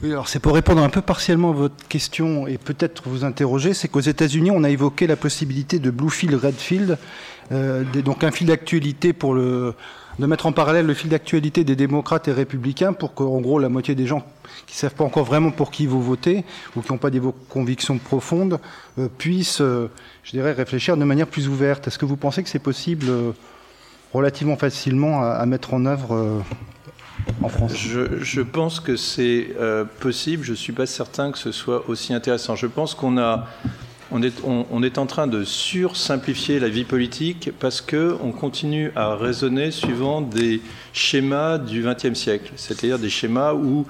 Oui, alors c'est pour répondre un peu partiellement à votre question et peut-être vous interroger, c'est qu'aux États-Unis, on a évoqué la possibilité de blue field, red field, euh, donc un fil d'actualité pour le, de mettre en parallèle le fil d'actualité des démocrates et républicains pour qu'en gros la moitié des gens qui ne savent pas encore vraiment pour qui vous votez ou qui n'ont pas des convictions profondes euh, puissent, euh, je dirais, réfléchir de manière plus ouverte. Est-ce que vous pensez que c'est possible euh, relativement facilement à, mettre en œuvre en France? Je, je, pense que c'est possible. Je ne suis pas certain que ce soit aussi intéressant. Je pense qu'on a, on est, en train de sursimplifier la vie politique parce que on continue à raisonner suivant des schémas du XXe siècle, c'est-à-dire des schémas où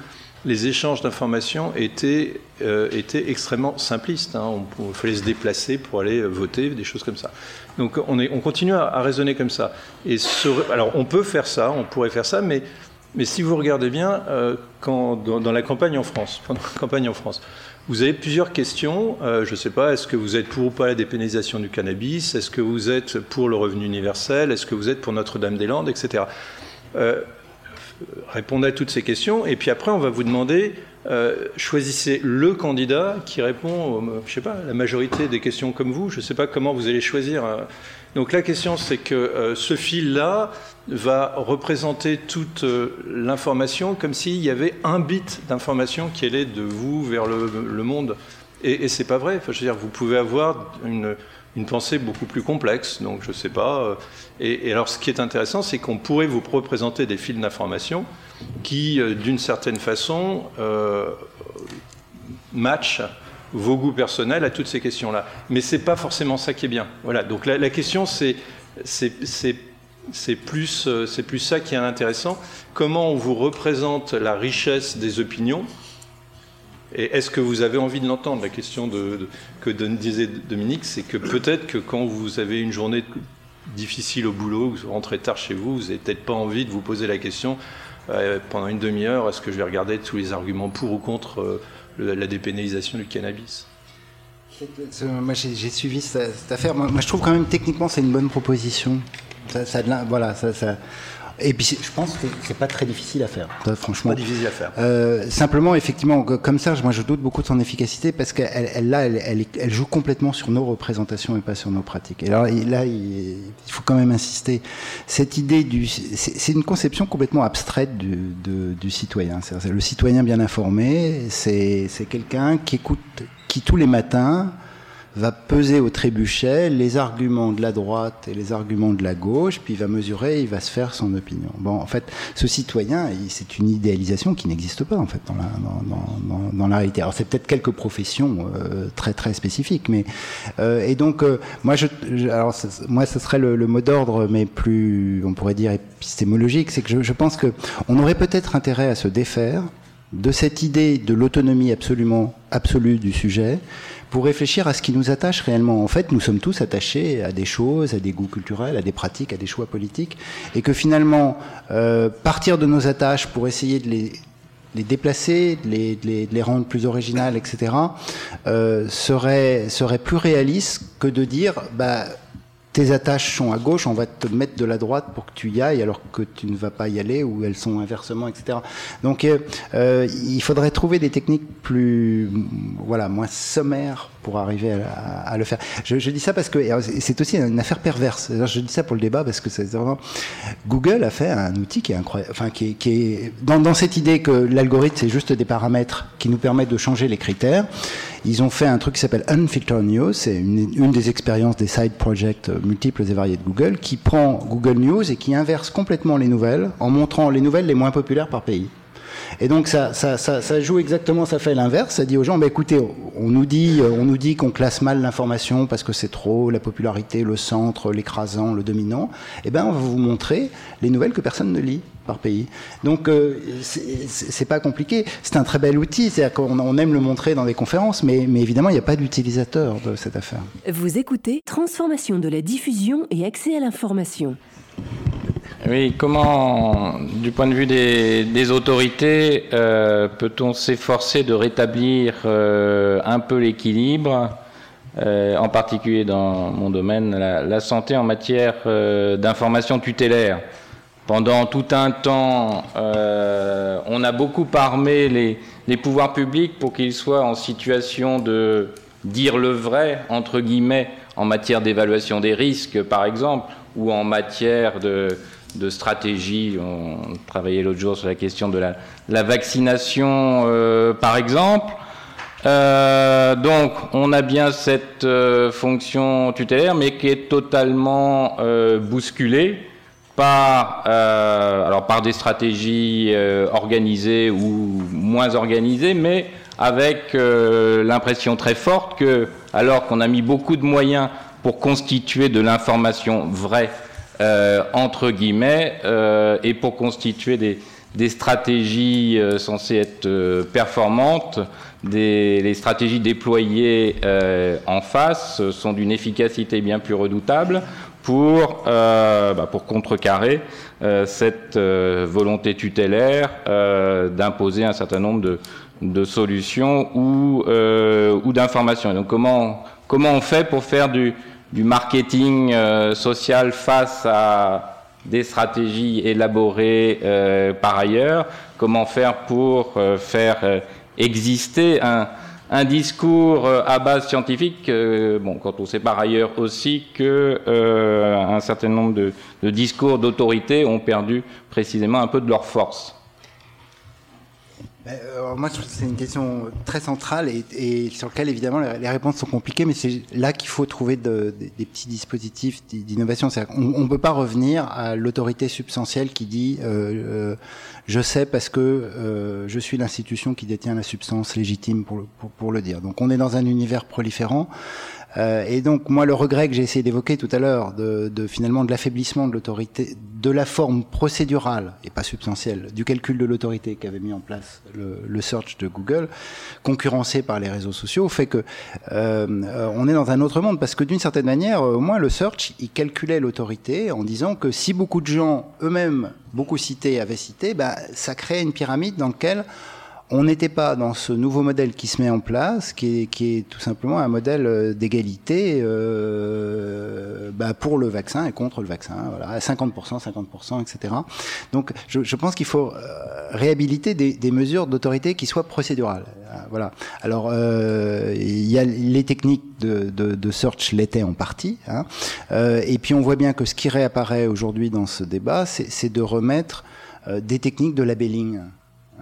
les échanges d'informations étaient, euh, étaient extrêmement simplistes. Hein. On, fallait se déplacer pour aller voter, des choses comme ça. Donc on, continue à, raisonner comme ça. Et alors on peut faire ça, on pourrait faire ça, mais mais si vous regardez bien, euh, quand, dans, la campagne en France, la campagne en France, vous avez plusieurs questions. Euh, je ne sais pas, est-ce que vous êtes pour ou pas la dépénalisation du cannabis? Est-ce que vous êtes pour le revenu universel? Est-ce que vous êtes pour Notre-Dame-des-Landes, etc. Euh, répondez à toutes ces questions, et puis après, on va vous demander, euh, choisissez le candidat qui répond, je sais pas, la majorité des questions comme vous. Je ne sais pas comment vous allez choisir. Donc la question, c'est que euh, ce fil-là va représenter toute euh, l'information comme s'il y avait un bit d'information qui allait de vous vers le, monde. Et, et c'est pas vrai. Enfin, je veux dire, vous pouvez avoir une, pensée beaucoup plus complexe. Donc, je ne sais pas. Et, et, alors, ce qui est intéressant, c'est qu'on pourrait vous représenter des fils d'information qui, euh, d'une certaine façon, euh, matchent vos goûts personnels à toutes ces questions-là. Mais c'est pas forcément ça qui est bien. Voilà. Donc, la, question, c'est c'est plus, c'est plus ça qui est intéressant. Comment on vous représente la richesse des opinions? Et est-ce que vous avez envie de l'entendre? La question de, que disait Dominique, c'est que peut-être que quand vous avez une journée difficile au boulot, vous rentrez tard chez vous, vous n'avez peut-être pas envie de vous poser la question euh, pendant une demi-heure, est-ce que je vais regarder tous les arguments pour ou contre euh, la dépénalisation du cannabis moi, j'ai suivi cette, affaire. Moi, je trouve quand même techniquement c'est une bonne proposition. Ça, voilà, ça, et puis je pense que c'est pas très difficile à faire, franchement. Pas difficile à faire. Euh, simplement, effectivement, comme ça, moi je doute beaucoup de son efficacité parce qu'elle, elle, là, elle, elle, elle, joue complètement sur nos représentations et pas sur nos pratiques. Et alors là, il, il faut quand même insister. Cette idée du, c'est une conception complètement abstraite du, de, du citoyen. C'est le citoyen bien informé, c'est quelqu'un qui écoute, qui tous les matins va peser au trébuchet les arguments de la droite et les arguments de la gauche, puis il va mesurer, il va se faire son opinion. Bon, en fait, ce citoyen, c'est une idéalisation qui n'existe pas en fait dans la, réalité. Alors c'est peut-être quelques professions euh, très très spécifiques, mais euh, et donc euh, moi je, alors moi ce serait le, le mot d'ordre, mais plus on pourrait dire épistémologique, c'est que je, je pense que on aurait peut-être intérêt à se défaire de cette idée de l'autonomie absolument absolue du sujet pour réfléchir à ce qui nous attache réellement. En fait, nous sommes tous attachés à des choses, à des goûts culturels, à des pratiques, à des choix politiques, et que finalement, euh, partir de nos attaches pour essayer de les, les déplacer, de les, les, les, rendre plus originales, etc., euh, serait, serait plus réaliste que de dire, bah, tes attaches sont à gauche, on va te mettre de la droite pour que tu y ailles alors que tu ne vas pas y aller ou elles sont inversement, etc. Donc euh, euh, il faudrait trouver des techniques plus, voilà, moins sommaires pour arriver à, le faire. Je, je, dis ça parce que c'est aussi une affaire perverse. Je dis ça pour le débat parce que c'est vraiment Google a fait un outil qui est incroyable, enfin qui est, qui est dans, dans cette idée que l'algorithme c'est juste des paramètres qui nous permettent de changer les critères. Ils ont fait un truc qui s'appelle Unfiltered News, c'est une, des expériences des side projects multiples et variés de Google, qui prend Google News et qui inverse complètement les nouvelles en montrant les nouvelles les moins populaires par pays. Et donc ça, ça, ça, joue exactement, ça fait l'inverse. Ça dit aux gens, bah, écoutez, on nous dit, on nous dit qu'on classe mal l'information parce que c'est trop la popularité, le centre, l'écrasant, le dominant. Eh ben, on va vous montrer les nouvelles que personne ne lit par pays. Donc euh, c'est pas compliqué. C'est un très bel outil. C'est-à-dire qu'on aime le montrer dans des conférences, mais, mais évidemment, il n'y a pas d'utilisateur de cette affaire. Vous écoutez Transformation de la diffusion et accès à l'information. Oui, comment, du point de vue des, des autorités, euh, peut-on s'efforcer de rétablir euh, un peu l'équilibre, euh, en particulier dans mon domaine, la, la santé en matière euh, d'information tutélaire? Pendant tout un temps, euh, on a beaucoup armé les, pouvoirs publics pour qu'ils soient en situation de dire le vrai, entre guillemets, en matière d'évaluation des risques, par exemple, ou en matière de stratégie. On travaillait l'autre jour sur la question de la, vaccination, euh, par exemple. Euh, donc, on a bien cette fonction tutélaire, mais qui est totalement bousculée par, euh, alors par des stratégies euh, organisées ou moins organisées, mais avec l'impression très forte que, alors qu'on a mis beaucoup de moyens pour constituer de l'information vraie euh, entre guillemets, euh, et pour constituer des, des stratégies euh, censées être euh, performantes, les stratégies déployées euh, en face sont d'une efficacité bien plus redoutable pour, bah, pour contrecarrer cette volonté tutélaire d'imposer un certain nombre de, de solutions ou, ou d'informations. Donc comment, comment on fait pour faire du, du marketing euh, social face à des stratégies élaborées euh, par ailleurs, comment faire pour euh, faire euh, exister un, un, discours euh, à base scientifique, euh, bon, quand on sait par ailleurs aussi que un certain nombre de discours d'autorité ont perdu précisément un peu de leur force. Alors moi, c'est une question très centrale et, et sur laquelle, évidemment, les, réponses sont compliquées, mais c'est là qu'il faut trouver de, de, des petits dispositifs d'innovation. On ne peut pas revenir à l'autorité substantielle qui dit euh, euh, je sais parce que euh, je suis l'institution qui détient la substance légitime pour, pour, pour, le dire. Donc on est dans un univers proliférant. Euh, et donc moi le regret que j'ai essayé d'évoquer tout à l'heure de, de, finalement de l'affaiblissement de l'autorité, de la forme procédurale et pas substantielle du calcul de l'autorité qu'avait mis en place le, le, search de Google, concurrencé par les réseaux sociaux, fait que euh, on est dans un autre monde. Parce que d'une certaine manière, au moins le search il calculait l'autorité en disant que si beaucoup de gens eux-mêmes beaucoup cités avaient cité, bah, ça crée une pyramide dans laquelle on n'était pas dans ce nouveau modèle qui se met en place, qui est, qui est tout simplement un modèle d'égalité euh, bah pour le vaccin et contre le vaccin, voilà, 50%, 50%, etc. Donc, je, je pense qu'il faut réhabiliter des, des mesures d'autorité qui soient procédurales. Voilà. Alors, euh, il y a les techniques de, de, de search l'étaient en partie, hein, euh, et puis on voit bien que ce qui réapparaît aujourd'hui dans ce débat, c'est de remettre euh, des techniques de labelling.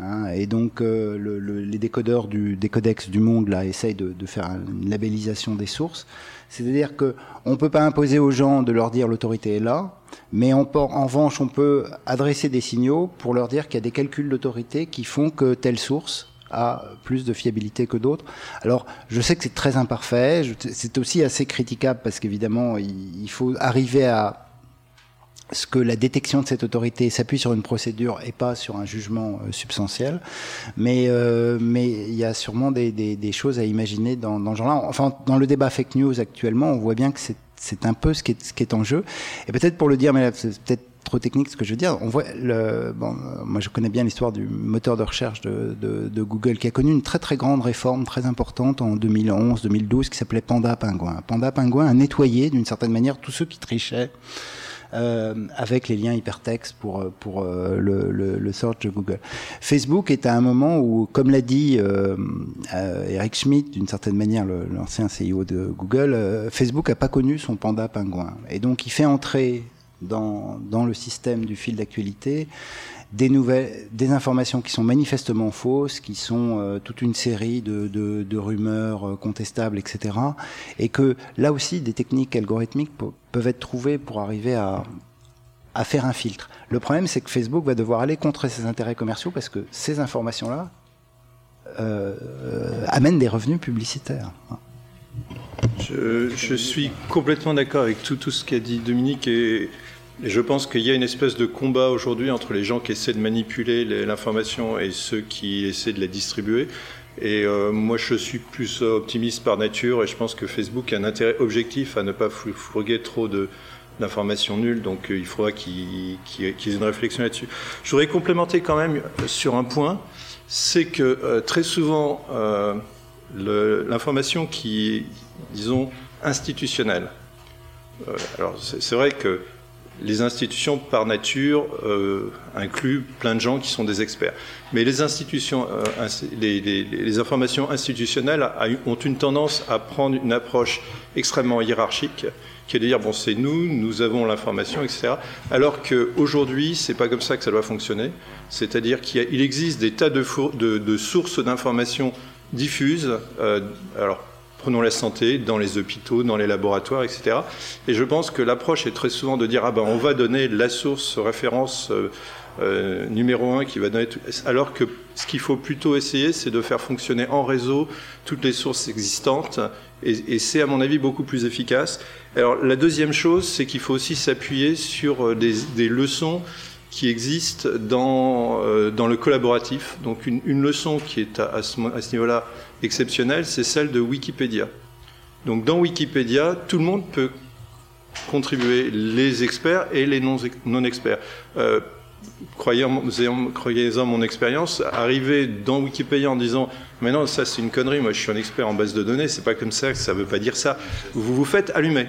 Hein, et donc euh, le, le, les décodeurs du, des codex du monde là essayent de, faire une labellisation des sources. C'est-à-dire que on peut pas imposer aux gens de leur dire l'autorité est là, mais en, revanche on peut adresser des signaux pour leur dire qu'il y a des calculs d'autorité qui font que telle source a plus de fiabilité que d'autres. Alors, je sais que c'est très imparfait, c'est aussi assez critiquable parce qu'évidemment, il faut arriver à ce que la détection de cette autorité s'appuie sur une procédure et pas sur un jugement euh, substantiel. Mais euh, mais il y a sûrement des, des, des choses à imaginer dans, dans ce genre-là. Enfin, dans le débat fake news actuellement, on voit bien que c'est c'est un peu ce qui, est, ce qui est en jeu. Et peut-être pour le dire, mais c'est peut-être trop technique ce que je veux dire. On voit le, bon, moi je connais bien l'histoire du moteur de recherche de, de, de, Google qui a connu une très très grande réforme très importante en 2011-2012 qui s'appelait Panda Pingouin. Panda Pingouin a nettoyé d'une certaine manière tous ceux qui trichaient euh, avec les liens hypertextes pour, pour euh, le, le, le, search de Google. Facebook est à un moment où, comme l'a dit euh, euh Eric Schmidt, d'une certaine manière, l'ancien CEO de Google, euh, Facebook n'a pas connu son panda pingouin. Et donc, il fait entrer dans, dans le système du fil d'actualité des nouvelles, des informations qui sont manifestement fausses, qui sont euh, toute une série de, de, rumeurs euh, contestables, etc. Et que là aussi, des techniques algorithmiques peuvent être trouvées pour arriver à, à faire un filtre. Le problème, c'est que Facebook va devoir aller contre ses intérêts commerciaux parce que ces informations-là euh, amènent des revenus publicitaires. Je, je suis complètement d'accord avec tout, tout ce qu'a dit Dominique et et je pense qu'il y a une espèce de combat aujourd'hui entre les gens qui essaient de manipuler l'information et ceux qui essaient de la distribuer. Et euh, moi, je suis plus optimiste par nature et je pense que Facebook a un intérêt objectif à ne pas fourguer trop de d'informations nulles, donc euh, il faudra qu'ils qu qu aient une réflexion là-dessus. Je voudrais complémenter quand même sur un point, c'est que euh, très souvent, l'information qui est, disons, institutionnelle, alors c'est vrai que les institutions, par nature, euh, incluent plein de gens qui sont des experts. Mais les institutions, euh, les, informations institutionnelles ont une tendance à prendre une approche extrêmement hiérarchique, qui est de dire bon, c'est nous, nous avons l'information, etc. Alors qu'aujourd'hui, c'est pas comme ça que ça doit fonctionner. C'est-à-dire qu'il il existe des tas de sources d'informations diffuses. Euh, alors prenons la santé, dans les hôpitaux, dans les laboratoires, etc. Et je pense que l'approche est très souvent de dire ah ben on va donner la source référence euh, euh, numéro un qui va donner tout... alors que ce qu'il faut plutôt essayer c'est de faire fonctionner en réseau toutes les sources existantes et, c'est à mon avis beaucoup plus efficace. Alors la deuxième chose c'est qu'il faut aussi s'appuyer sur euh, des, leçons qui existent dans, dans le collaboratif. Donc une, leçon qui est à ce niveau-là exceptionnelle, c'est celle de Wikipédia. Donc dans Wikipédia, tout le monde peut contribuer, les experts et les non-experts. Euh, croyez-en croyez mon expérience, arriver dans Wikipédia en disant mais non, ça c'est une connerie, moi je suis un expert en base de données, c'est pas comme ça, ça veut pas dire ça. Vous vous faites allumer.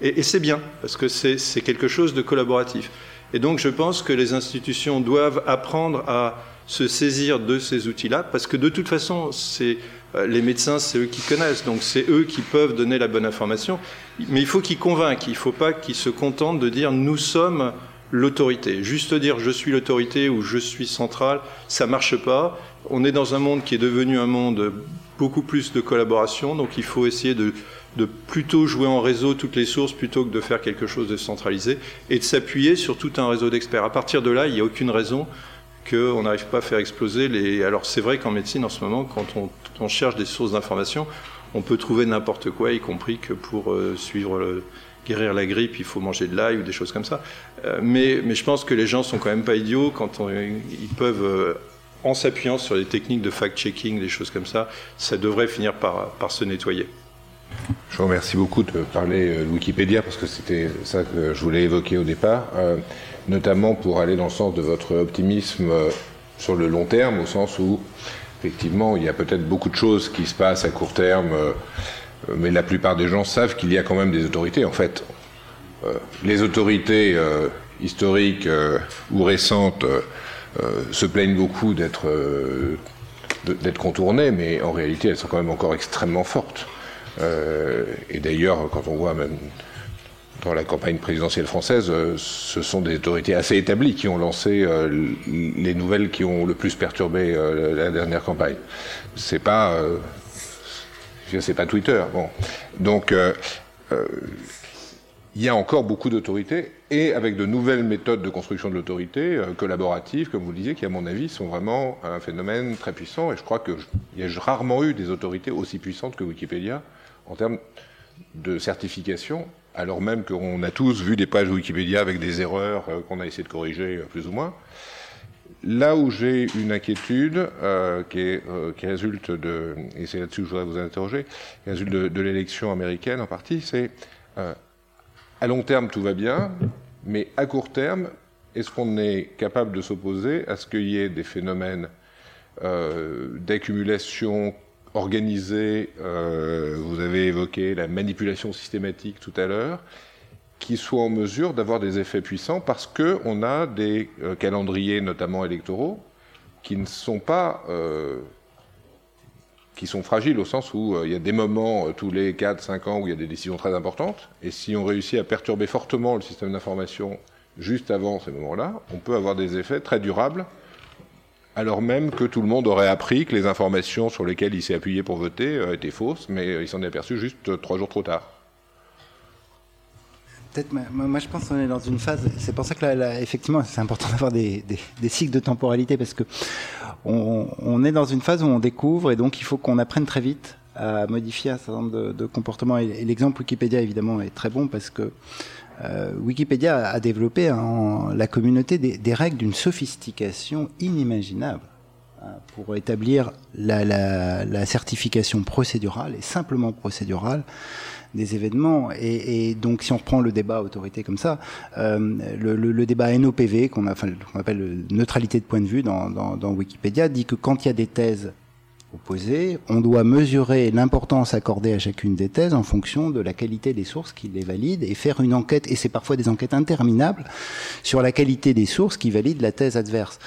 Et c'est bien, parce que c'est quelque chose de collaboratif. Et donc je pense que les institutions doivent apprendre à se saisir de ces outils-là, parce que de toute façon, c'est les médecins, c'est eux qui connaissent, donc c'est eux qui peuvent donner la bonne information. Mais il faut qu'ils convainquent, il ne faut pas qu'ils se contentent de dire nous sommes l'autorité. Juste dire je suis l'autorité ou je suis central, ça marche pas. On est dans un monde qui est devenu un monde beaucoup plus de collaboration, donc il faut essayer de, de plutôt jouer en réseau toutes les sources plutôt que de faire quelque chose de centralisé et de s'appuyer sur tout un réseau d'experts. À partir de là, il n'y a aucune raison qu'on n'arrive pas à faire exploser les. Alors c'est vrai qu'en médecine en ce moment, quand on, on cherche des sources d'information, on peut trouver n'importe quoi, y compris que pour euh, suivre guérir la grippe, il faut manger de l'ail ou des choses comme ça. Euh, mais, je pense que les gens sont quand même pas idiots quand ils peuvent, euh, en s'appuyant sur les techniques de fact-checking, des choses comme ça, ça devrait finir par, se nettoyer. Je vous remercie beaucoup de parler de Wikipédia parce que c'était ça que je voulais évoquer au départ, notamment pour aller dans le sens de votre optimisme sur le long terme, au sens où effectivement il y a peut-être beaucoup de choses qui se passent à court terme. Euh, mais la plupart des gens savent qu'il y a quand même des autorités. En fait, euh, les autorités euh, historiques ou récentes se plaignent beaucoup d'être d'être contournées, mais en réalité, elles sont quand même encore extrêmement fortes. et d'ailleurs, quand on voit même dans la campagne présidentielle française, ce sont des autorités assez établies qui ont lancé les nouvelles qui ont le plus perturbé la dernière campagne. C'est pas pas Twitter. Bon. Donc, euh, euh, il y a encore beaucoup d'autorités et avec de nouvelles méthodes de construction de l'autorité, euh, collaboratives, comme vous le disiez, qui, à mon avis, sont vraiment un phénomène très puissant. Et je crois qu'il y a rarement eu des autorités aussi puissantes que Wikipédia en termes de certification, alors même qu'on a tous vu des pages Wikipédia avec des erreurs euh, qu'on a essayé de corriger euh, plus ou moins. Là où j'ai une inquiétude euh, qui, résulte de, et c'est là-dessus que je vous interroger, résulte de, l'élection américaine en partie, c'est à long terme tout va bien, mais à court terme, est-ce qu'on est capable de s'opposer à ce qu'il y ait des phénomènes d'accumulation organisée, euh, vous avez évoqué la manipulation systématique tout à l'heure, qui soient en mesure d'avoir des effets puissants parce qu'on a des euh, calendriers, notamment électoraux, qui ne sont pas qui sont fragiles au sens où il y a des moments tous les 4-5 ans où il y a des décisions très importantes, et si on réussit à perturber fortement le système d'information juste avant ces moments-là, on peut avoir des effets très durables, alors même que tout le monde aurait appris que les informations sur lesquelles il s'est appuyé pour voter euh, étaient fausses, mais il s'en est aperçu juste euh, trois jours trop tard. Peut-être, moi je pense qu'on est dans une phase. C'est pour ça que effectivement, c'est important *laughs* d'avoir des, cycles de temporalité parce que on, est dans une phase où on découvre et donc il faut qu'on apprenne très vite à modifier un certain nombre de, comportements. Et, l'exemple Wikipédia évidemment est très bon parce que euh, Wikipédia a développé en la communauté des, règles d'une sophistication inimaginable hein, pour établir la, certification procédurale et simplement procédurale des événements. Et, donc, si on reprend le débat autorité comme ça, euh, le, débat NOPV, qu'on appelle neutralité de point de vue dans Wikipédia, dit que quand il y a des thèses on doit mesurer l'importance accordée à chacune des thèses en fonction de la qualité des sources qui les valident et faire une enquête, et c'est parfois des enquêtes interminables, sur la qualité des sources qui valident la thèse adverse.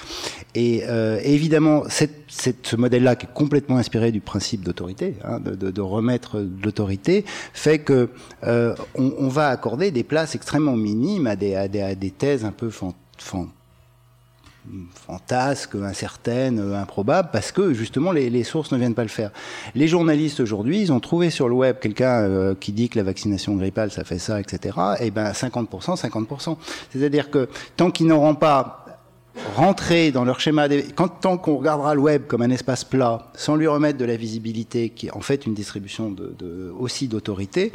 Et euh, évidemment, cette, cette, ce modèle-là, qui est complètement inspiré du principe d'autorité, hein, de, de, de, remettre l'autorité, fait que euh, on, on, va accorder des places extrêmement minimes à des, à des, à des thèses un peu fan, fantasque, incertaine, improbable, parce que justement les, sources ne viennent pas le faire. Les journalistes aujourd'hui, ils ont trouvé sur le web quelqu'un euh, qui dit que la vaccination grippale ça fait ça, etc. Et ben 50%, 50%. C'est-à-dire que tant qu'ils n'auront pas rentrer dans leur schéma. Quand, tant qu'on regardera le web comme un espace plat, sans lui remettre de la visibilité, qui est en fait une distribution de, de aussi d'autorité,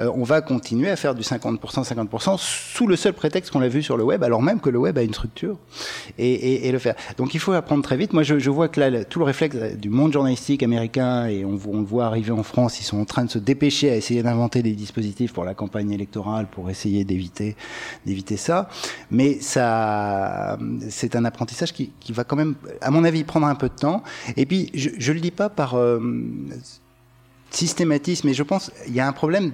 euh, on va continuer à faire du 50%, 50% sous le seul prétexte qu'on l'a vu sur le web, alors même que le web a une structure et, et, et le faire. Donc il faut apprendre très vite. Moi, je, je vois que là, tout le réflexe du monde journalistique américain et on, on, le voit arriver en France, ils sont en train de se dépêcher à essayer d'inventer des dispositifs pour la campagne électorale pour essayer d'éviter d'éviter ça. Mais ça c'est un apprentissage qui, va quand même, à mon avis, prendre un peu de temps. Et puis, je ne le dis pas par euh, systématisme, mais je pense qu'il y a un problème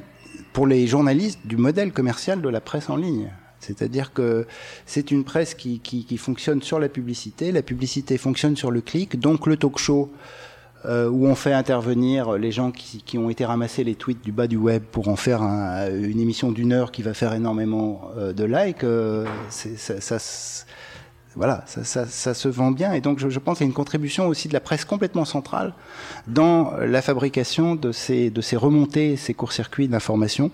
pour les journalistes du modèle commercial de la presse en ligne. C'est-à-dire que c'est une presse qui, fonctionne sur la publicité, la publicité fonctionne sur le clic, donc le talk show euh, où on fait intervenir les gens qui, ont été ramassés les tweets du bas du web pour en faire une émission d'une heure qui va faire énormément euh, de likes, ça, voilà, ça, se vend bien. Et donc, je, pense qu'il y a une contribution aussi de la presse complètement centrale dans la fabrication de ces, remontées, ces courts-circuits d'information,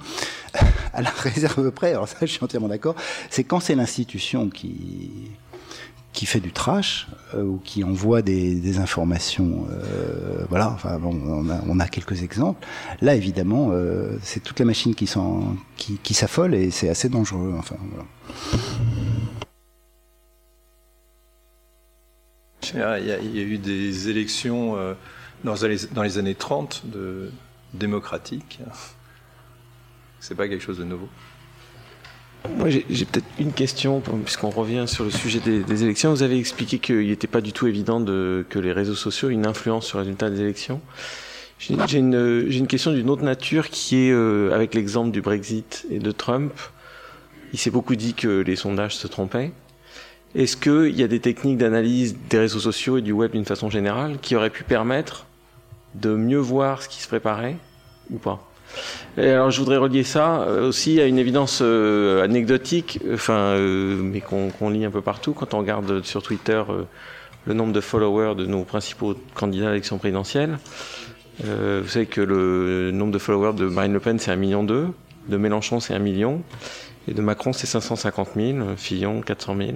*laughs* à la réserve près. Alors ça, je suis entièrement d'accord. C'est quand c'est l'institution qui fait du trash euh, ou qui envoie des, informations. Euh, voilà, enfin bon, on a, quelques exemples. Là, évidemment, euh, c'est toute la machine qui s'affole et c'est assez dangereux. Enfin, voilà. Il y, a, eu des élections euh, dans, les, années 30 de, démocratiques. C'est pas quelque chose de nouveau? Moi, j'ai peut-être une question, puisqu'on revient sur le sujet des, élections. Vous avez expliqué qu'il n'était pas du tout évident de, que les réseaux sociaux aient une influence sur le résultat des élections. J'ai une, une, question d'une autre nature qui est, euh, avec l'exemple du Brexit et de Trump, il s'est beaucoup dit que les sondages se trompaient. Est-ce qu'il y a des techniques d'analyse des réseaux sociaux et du web d'une façon générale qui auraient pu permettre de mieux voir ce qui se préparait ou pas? Alors je voudrais relier ça euh, aussi à une évidence euh, anecdotique, euh, mais qu'on lit un peu partout quand on regarde sur Twitter le nombre de followers de nos principaux candidats à l'élection présidentielle. vous savez que le nombre de followers de Marine Le Pen c'est un million deux, de Mélenchon c'est un million, et de Macron c'est 550 000, Fillon 400 000.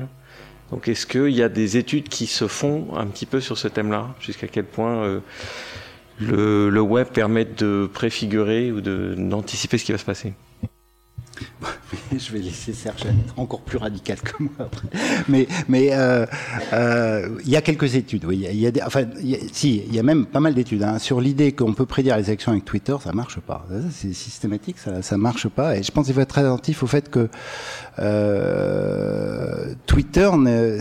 Donc est-ce qu'il y a des études qui se font un petit peu sur ce thème-là? Jusqu'à quel point euh, le, web permet de préfigurer ou d'anticiper ce qui va se passer? *laughs* je vais laisser Serge être encore plus radical que moi après. Mais mais euh, euh, il y a quelques études, oui. Il y a des, enfin, il y a, si, il y a même pas mal d'études hein, sur l'idée qu'on peut prédire les élections avec Twitter. Ça marche pas. C'est systématique, ça ça marche pas. Et je pense qu'il faut être très attentif au fait que euh, Twitter,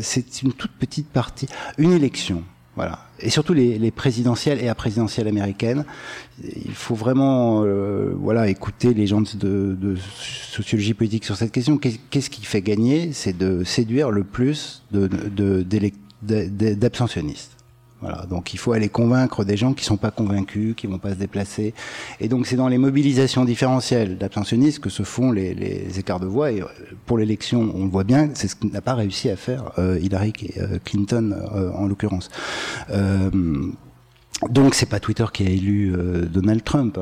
c'est une toute petite partie, une élection. Voilà. Et surtout les, les, présidentielles et la présidentielle américaine, il faut vraiment euh, voilà écouter les gens de, de, sociologie politique sur cette question. Qu'est-ce qui fait gagner? C'est de séduire le plus d'abstentionnistes. Voilà, donc il faut aller convaincre des gens qui sont pas convaincus, qui vont pas se déplacer. Et donc c'est dans les mobilisations différentielles d'abstentionnistes que se font les, les, écarts de voix. Et euh, pour l'élection, on le voit bien, c'est ce n'a pas réussi à faire euh, Hillary euh, Clinton euh, en l'occurrence. Euh, donc c'est pas Twitter qui a élu euh, Donald Trump.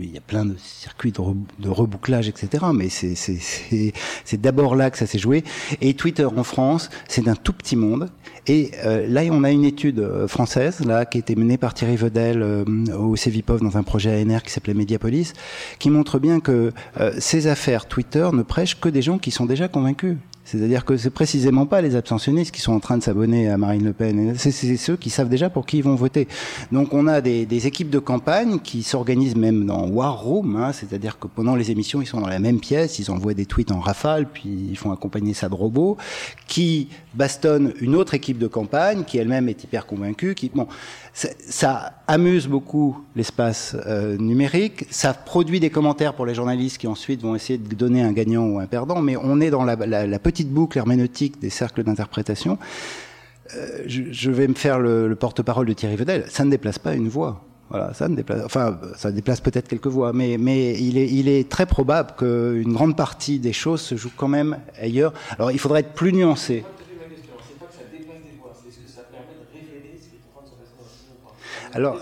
Il y a plein de circuits de, re, de rebouclage, etc. Mais c'est d'abord là que ça s'est joué. Et Twitter en France, c'est d'un tout petit monde. Et euh, là, on a une étude euh, française là qui a été menée par Thierry Vedel euh, au CEVIPOV dans un projet ANR qui s'appelait Mediapolis, qui montre bien que euh, ces affaires Twitter ne prêchent que des gens qui sont déjà convaincus. C'est-à-dire que c'est précisément pas les abstentionnistes qui sont en train de s'abonner à Marine Le Pen. C'est ceux qui savent déjà pour qui ils vont voter. Donc on a des, équipes de campagne qui s'organisent même dans War Room, hein, c'est-à-dire que pendant les émissions, ils sont dans la même pièce, ils envoient des tweets en rafale, puis ils font accompagner ça de robots, qui bastonnent une autre équipe de campagne qui elle-même est hyper convaincue. Qui, bon, ça amuse beaucoup l'espace euh, numérique, ça produit des commentaires pour les journalistes qui ensuite vont essayer de donner un gagnant ou un perdant, mais on est dans la, petite boucle herméneutique des cercles d'interprétation. Euh, je, vais me faire le, le porte-parole de Thierry Vedel, ça ne déplace pas une voix. Voilà, ça ne déplace, enfin, ça déplace peut-être quelques voix, mais, mais il, est, il est très probable qu'une grande partie des choses se joue quand même ailleurs. Alors, il faudrait être plus nuancé. Alors,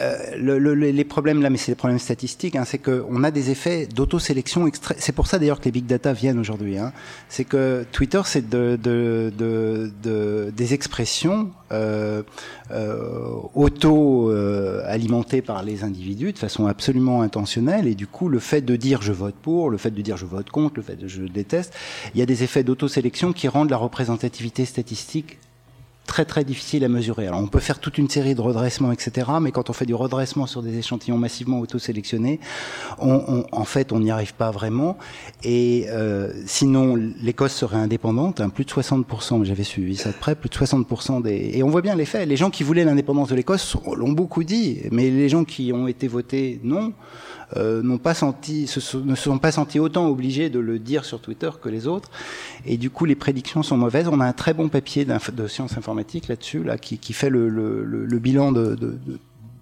euh, le, le, les problèmes là, mais c'est des problèmes statistiques, hein, c'est qu'on a des effets d'autosélection extrêmes. C'est pour ça d'ailleurs que les big data viennent aujourd'hui. Hein. C'est que Twitter, c'est de, de, de, de, des expressions euh, euh, auto-alimentées par les individus de façon absolument intentionnelle. Et du coup, le fait de dire je vote pour, le fait de dire je vote contre, le fait de je déteste, il y a des effets d'autosélection qui rendent la représentativité statistique très très difficile à mesurer. Alors on peut faire toute une série de redressements, etc. Mais quand on fait du redressement sur des échantillons massivement auto-sélectionnés, on, on, en fait on n'y arrive pas vraiment. Et euh, sinon l'Écosse serait indépendante, hein, plus de 60%, j'avais suivi ça de près, plus de 60% des... Et on voit bien les faits. Les gens qui voulaient l'indépendance de l'Écosse l'ont beaucoup dit, mais les gens qui ont été votés non, euh, n'ont pas senti, se, ne se sont pas sentis autant obligés de le dire sur Twitter que les autres. Et du coup, les prédictions sont mauvaises. On a un très bon papier de sciences informatiques là-dessus, là, qui, fait le, bilan de,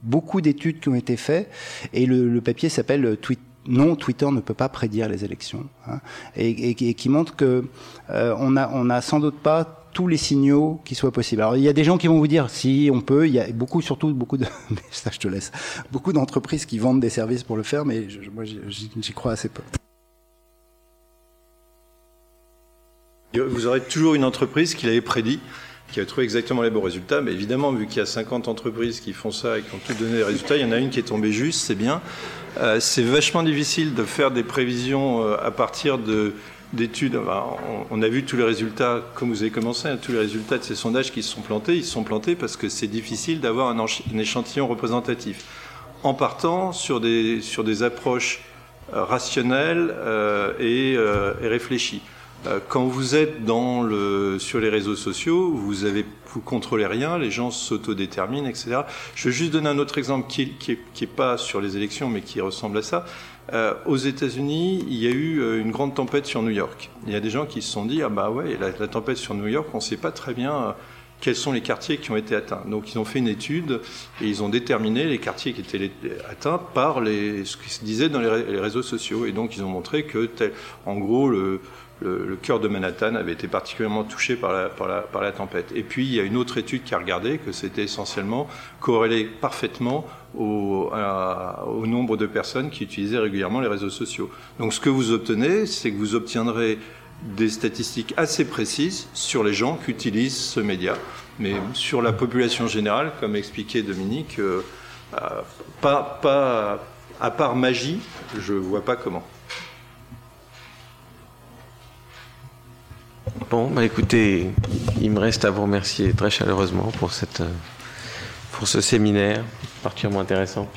beaucoup d'études qui ont été faites. Et le, papier s'appelle Tweet non, Twitter ne peut pas prédire les élections, hein, et, qui montre que euh, on a, a sans doute pas tous les signaux qui soient possibles. Alors il y a des gens qui vont vous dire si on peut, il y a beaucoup, surtout beaucoup de, *laughs* ça je te laisse, beaucoup d'entreprises qui vendent des services pour le faire, mais moi j'y crois assez peu. Vous aurez toujours une entreprise qui l'avait prédit, qui a trouvé exactement les bons résultats, mais évidemment, vu qu'il y a 50 entreprises qui font ça et qui ont tout donné les résultats, il y en a une qui est tombée juste, c'est bien. Euh, c'est vachement difficile de faire des prévisions euh, à partir de d'études. On a vu tous les résultats, comme vous avez commencé, tous les résultats de ces sondages qui se sont plantés. Ils se sont plantés parce que c'est difficile d'avoir un, échantillon représentatif. En partant sur des, sur des approches euh, rationnelles euh, et, euh, et, réfléchies. Quand vous êtes sur les réseaux sociaux, vous avez, vous contrôlez rien, les gens s'autodéterminent, etc. Je vais juste donner un autre exemple qui n'est pas sur les élections, mais qui ressemble à ça. Euh, aux États-Unis, il y a eu euh, une grande tempête sur New York. Il y a des gens qui se sont dit ah bah ouais, la, tempête sur New York, on ne sait pas très bien euh, quels sont les quartiers qui ont été atteints. Donc ils ont fait une étude et ils ont déterminé les quartiers qui étaient atteints par ce qui se disait dans les, réseaux sociaux. Et donc ils ont montré que, en gros, le, cœur de Manhattan avait été particulièrement touché par la tempête. Et puis il y a une autre étude qui a regardé que c'était essentiellement corrélé parfaitement au, nombre de personnes qui utilisaient régulièrement les réseaux sociaux. Donc ce que vous obtenez, c'est que vous obtiendrez des statistiques assez précises sur les gens qui utilisent ce média. Mais sur la population générale, comme expliquait Dominique, euh, pas, pas, à part magie, je ne vois pas comment. Bon, bah écoutez, il me reste à vous remercier très chaleureusement pour, cette, pour ce séminaire particulièrement intéressant.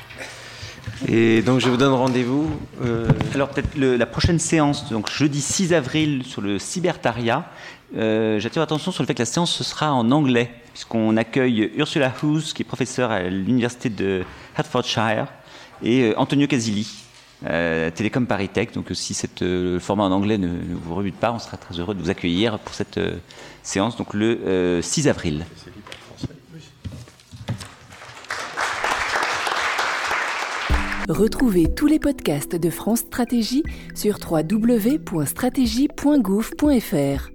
Et donc je vous donne rendez-vous. Euh... Alors peut-être la prochaine séance, donc jeudi 6 avril sur le cybertaria. Euh, J'attire l'attention sur le fait que la séance ce sera en anglais, puisqu'on accueille Ursula Hoos, qui est professeure à l'université de Hertfordshire, et euh, Antonio Casilli, euh, Télécom Paris Tech. Donc si cette, euh, le format en anglais ne, ne, vous rebute pas, on sera très heureux de vous accueillir pour cette euh, séance, donc le 6 avril. Retrouvez tous les podcasts de France Stratégie sur www.stratégie.gouv.fr.